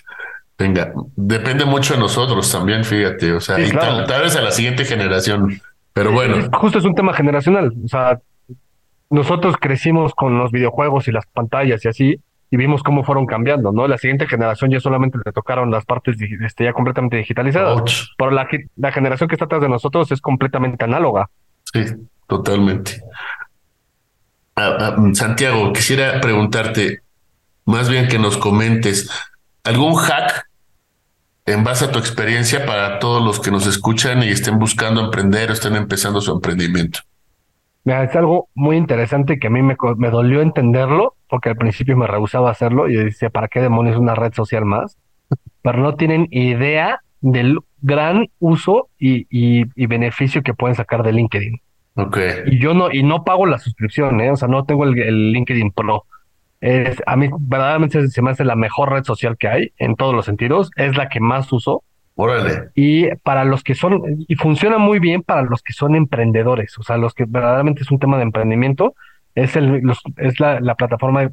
Venga, depende mucho de nosotros también, fíjate, o sea, y tal, tal, vez a la siguiente generación, pero bueno. Justo es un tema generacional, o sea, nosotros crecimos con los videojuegos y las pantallas y así, y vimos cómo fueron cambiando, ¿no? La siguiente generación ya solamente le tocaron las partes este, ya completamente digitalizadas. Pero la, la generación que está atrás de nosotros es completamente análoga. Sí, totalmente. Ah, ah, Santiago, quisiera preguntarte, más bien que nos comentes, ¿algún hack en base a tu experiencia para todos los que nos escuchan y estén buscando emprender o estén empezando su emprendimiento? Es algo muy interesante que a mí me, me dolió entenderlo, porque al principio me rehusaba hacerlo y decía, ¿para qué demonios una red social más? Pero no tienen idea del gran uso y, y, beneficio que pueden sacar de LinkedIn. Okay. Y yo no, y no pago la suscripción, ¿eh? o sea, no tengo el, el LinkedIn Pro. Es, a mí verdaderamente se me hace la mejor red social que hay en todos los sentidos, es la que más uso Órale. Y para los que son, y funciona muy bien para los que son emprendedores, o sea, los que verdaderamente es un tema de emprendimiento, es, el, es la, la plataforma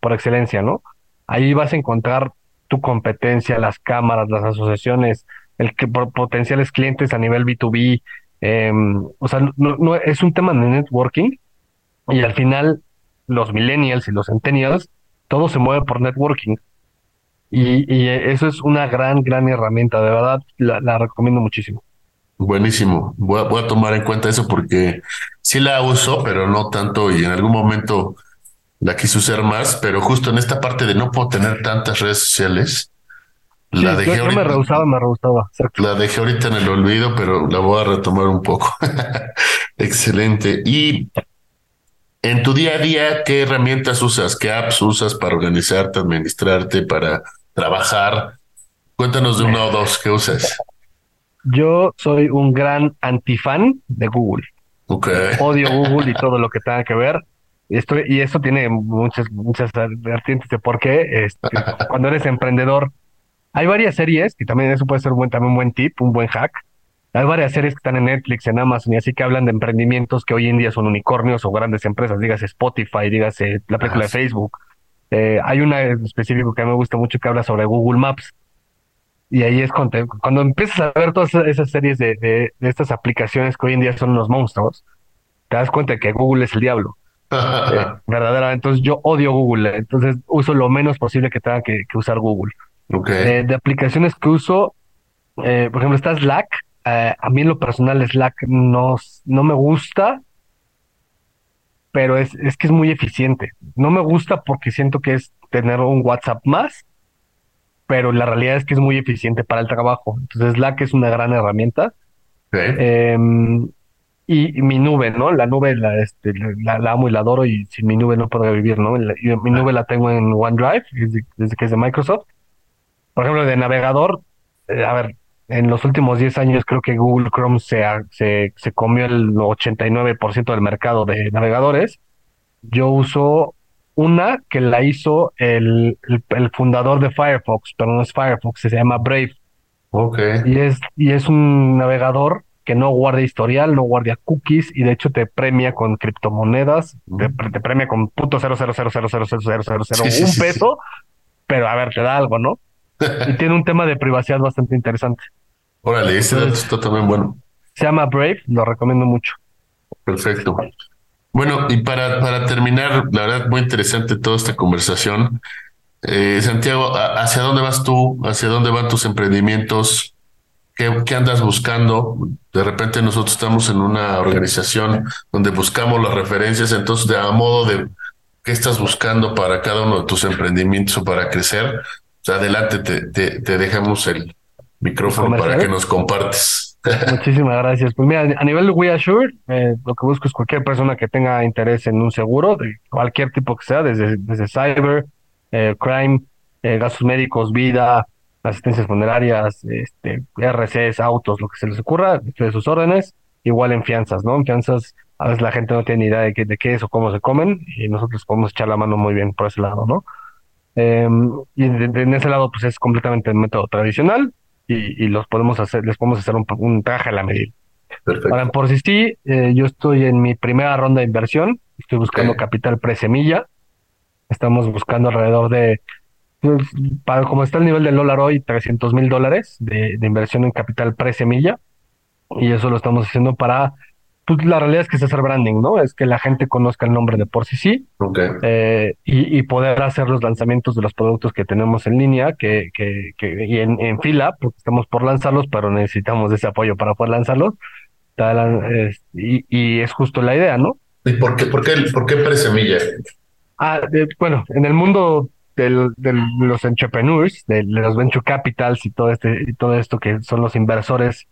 por excelencia, ¿no? Ahí vas a encontrar tu competencia, las cámaras, las asociaciones, el que potenciales clientes a nivel B2B, em, o sea, no, no, es un tema de networking y al final los millennials y los centennials, todo se mueve por networking. Y, eso es una gran, gran herramienta, de verdad, la, recomiendo muchísimo. Buenísimo, voy a, tomar en cuenta eso porque sí la uso, pero no tanto y en algún momento la quise usar más, pero justo en esta parte de no puedo tener tantas redes sociales, la dejé ahorita, me rehusaba, me rehusaba. La dejé ahorita en el olvido, pero la voy a retomar un poco. Excelente. Y en tu día a día, ¿qué herramientas usas? ¿Qué apps usas para organizarte, administrarte, para trabajar. Cuéntanos de uno o dos que uses. Yo soy un gran antifan de Google. Okay. Odio Google y todo lo que tenga que ver. Estoy, y eso tiene muchas, muchas vertientes de por qué. Este, cuando eres emprendedor, hay varias series, y también eso puede ser un buen, también un buen tip, un buen hack. Hay varias series que están en Netflix, en Amazon, y así que hablan de emprendimientos que hoy en día son unicornios o grandes empresas, dígase Spotify, dígase la película de Facebook. Eh, hay una específica que me gusta mucho que habla sobre Google Maps. Y ahí es cuando, cuando empiezas a ver todas esas series de, de, estas aplicaciones que hoy en día son unos monstruos, te das cuenta que Google es el diablo. eh, verdaderamente. Entonces yo odio Google. Entonces uso lo menos posible que tenga que, usar Google. Okay. Eh, de aplicaciones que uso, eh, por ejemplo, está Slack. eh, a mí en lo personal Slack no, no me gusta, pero es, es que es muy eficiente. No me gusta porque siento que es tener un WhatsApp más, pero la realidad es que es muy eficiente para el trabajo. Entonces Slack es una gran herramienta. Em, y, mi nube, ¿no? La nube la, este, la, amo y la adoro y sin mi nube no puedo vivir, ¿no? mi nube la tengo en OneDrive, desde, que es de Microsoft. Por ejemplo, de navegador, eh, a ver, en los últimos 10 años creo que Google Chrome se, se, se comió el 89% del mercado de navegadores. Yo uso una que la hizo el, el, fundador de Firefox, pero no es Firefox, se llama Brave. Okay. Y es, y es un navegador que no guarda historial, no guarda cookies y de hecho te premia con criptomonedas, te, te, premia con punto cero cero cero cero cero cero cero cero cero un peso, pero a ver, te da algo, ¿no? y tiene un tema de privacidad bastante interesante. Órale, ese dato está también bueno. Se llama Brave, lo recomiendo mucho. Perfecto. Bueno, y para, para terminar, la verdad, muy interesante toda esta conversación. Eh, Santiago, ¿hacia dónde vas tú? ¿Hacia dónde van tus emprendimientos? ¿Qué, ¿Qué, andas buscando? De repente nosotros estamos en una organización donde buscamos las referencias, entonces de a modo de qué estás buscando para cada uno de tus emprendimientos o para crecer, pues adelante te, te dejamos el, micrófono para que nos compartes. Muchísimas gracias. Pues mira, a nivel de WeAssure, eh, lo que busco es cualquier persona que tenga interés en un seguro, de cualquier tipo que sea, desde, desde cyber, eh, crime, eh, gastos médicos, vida, asistencias funerarias, este, RCs, autos, lo que se les ocurra, de sus órdenes, igual en fianzas, ¿no? En fianzas, a veces la gente no tiene ni idea de qué, de qué es o cómo se comen, y nosotros podemos echar la mano muy bien por ese lado, ¿no? Em, y en ese lado, pues es completamente el método tradicional, y, los podemos hacer, les podemos hacer un, traje a la medida. Perfecto. Ahora, por si sí, eh, yo estoy en mi primera ronda de inversión, estoy buscando capital pre-semilla, estamos buscando alrededor de, pues, para como está el nivel del dólar hoy, 300 mil dólares de, de, inversión en capital pre-semilla, y eso lo estamos haciendo para pues la realidad es que es hacer branding, ¿no? Es que la gente conozca el nombre de por sí sí eh, y, poder hacer los lanzamientos de los productos que tenemos en línea que, que, que y en, fila, porque estamos por lanzarlos, pero necesitamos ese apoyo para poder lanzarlos. Y, y es justo la idea, ¿no? ¿Y por qué, por qué, por qué presemilla? Ah, bueno, en el mundo de los entrepreneurs, de, los venture capitals y todo este y todo esto que son los inversores,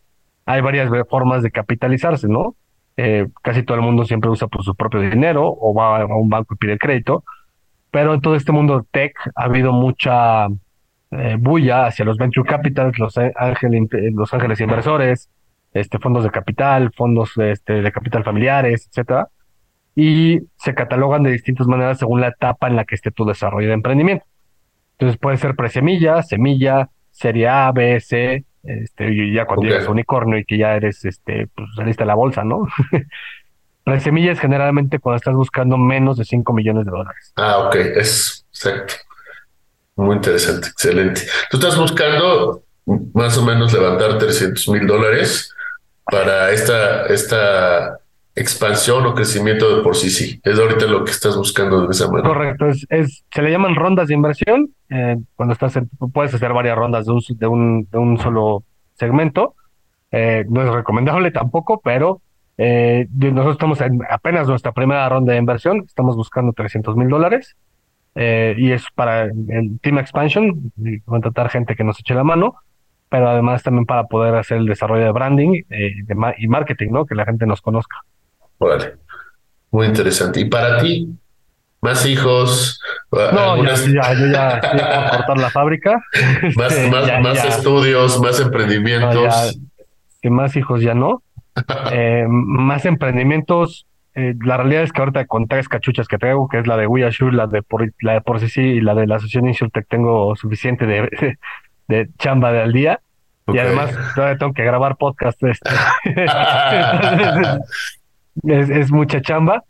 hay varias formas de capitalizarse, ¿no? Eh, casi todo el mundo siempre usa por pues, su propio dinero o va a un banco y pide crédito, pero en todo este mundo tech ha habido mucha eh, bulla hacia los venture capitals, los, ángeles, los ángeles inversores, este, fondos de capital, fondos este, de capital familiares, etcétera, y se catalogan de distintas maneras según la etapa en la que esté tu desarrollo de emprendimiento. Entonces puede ser presemilla, semilla, serie A, B, C, este, ya cuando llegas a unicornio y que ya eres, este, pues saliste a la bolsa, ¿no? La semilla es generalmente cuando estás buscando menos de 5 millones de dólares. Ah, ok, es exacto. Muy interesante, excelente. Tú estás buscando más o menos levantar 300 mil dólares para esta, esta expansión o crecimiento de por sí sí. Es ahorita lo que estás buscando de esa manera. Correcto, es, se le llaman rondas de inversión. Eh, cuando estás puedes hacer varias rondas de un, de un, de un solo segmento. Eh, no es recomendable tampoco, pero eh, nosotros estamos en apenas nuestra primera ronda de inversión. Estamos buscando 300 mil dólares. y es para el Team Expansion, contratar gente que nos eche la mano, pero además también para poder hacer el desarrollo de branding y marketing, ¿no? Que la gente nos conozca. Órale. Muy interesante. ¿Y para ti? ¿Más hijos? No, ya, ya, yo ya, cortar la fábrica. Más, este, más, estudios, más emprendimientos. que más hijos ya no. eh, más emprendimientos. Eh, la realidad es que ahorita con tres cachuchas que traigo, que es la de We la de por, la de por sí sí y la de la asociación Insurtech, tengo suficiente de, de chamba de al día. Y además todavía tengo que grabar podcast. Este. Es, mucha chamba,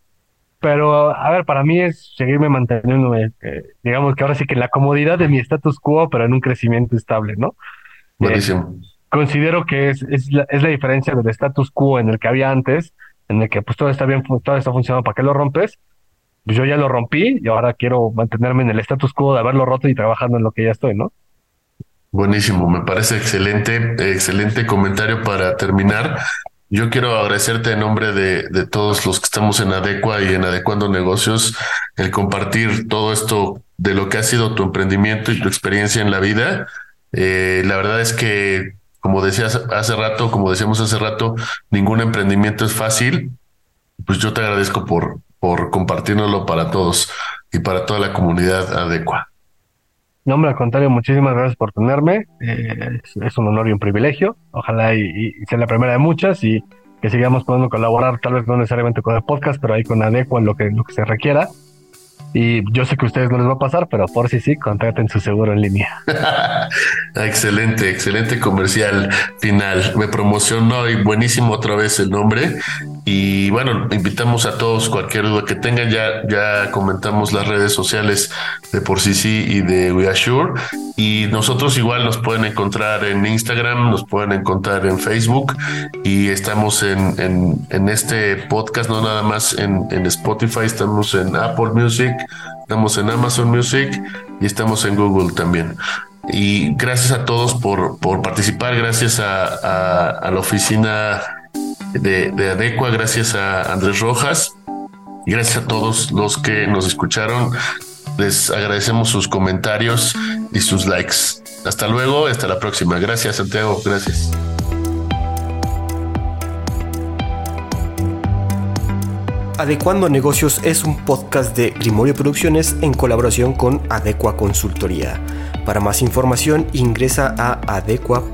pero a ver, para mí es seguirme manteniéndome, eh, digamos que ahora sí que en la comodidad de mi status quo, pero en un crecimiento estable, ¿no? Buenísimo. Eh, considero que es, es, la, es la diferencia del status quo en el que había antes, en el que pues todo está bien, todo está funcionando, ¿para qué lo rompes? Pues yo ya lo rompí y ahora quiero mantenerme en el status quo de haberlo roto y trabajando en lo que ya estoy, ¿no? Buenísimo, me parece excelente, excelente comentario para terminar. Yo quiero agradecerte en nombre de, de, todos los que estamos en Adecua y en Adecuando Negocios el compartir todo esto de lo que ha sido tu emprendimiento y tu experiencia en la vida. Eh, la verdad es que, como decías hace rato, como decíamos hace rato, ningún emprendimiento es fácil. Pues yo te agradezco por, por compartirnoslo para todos y para toda la comunidad Adecua. No, hombre, al contrario, muchísimas gracias por tenerme. Eh, es, un honor y un privilegio. Ojalá y, sea la primera de muchas y que sigamos podendo colaborar, tal vez no necesariamente con el podcast, pero ahí con Adecua en lo que, lo que se requiera. Y yo sé que a ustedes no les va a pasar, pero por si sí, contraten su seguro en línea. excelente, excelente comercial final. Me promocionó y buenísimo otra vez el nombre. Y bueno, invitamos a todos, cualquier duda que tengan, ya, ya comentamos las redes sociales de Por sí sí y de We Assure. Y nosotros igual nos pueden encontrar en Instagram, nos pueden encontrar en Facebook y estamos en, en, en este podcast, no nada más en, en Spotify, estamos en Apple Music, estamos en Amazon Music y estamos en Google también. Y gracias a todos por, por participar, gracias a, la oficina de, de, Adecua, gracias a Andrés Rojas gracias a todos los que nos escucharon. Les agradecemos sus comentarios y sus likes. Hasta luego, hasta la próxima. Gracias, Santiago. Gracias. Adecuando Negocios es un podcast de Grimorio Producciones en colaboración con Adecua Consultoría. Para más información ingresa a adecua.mx.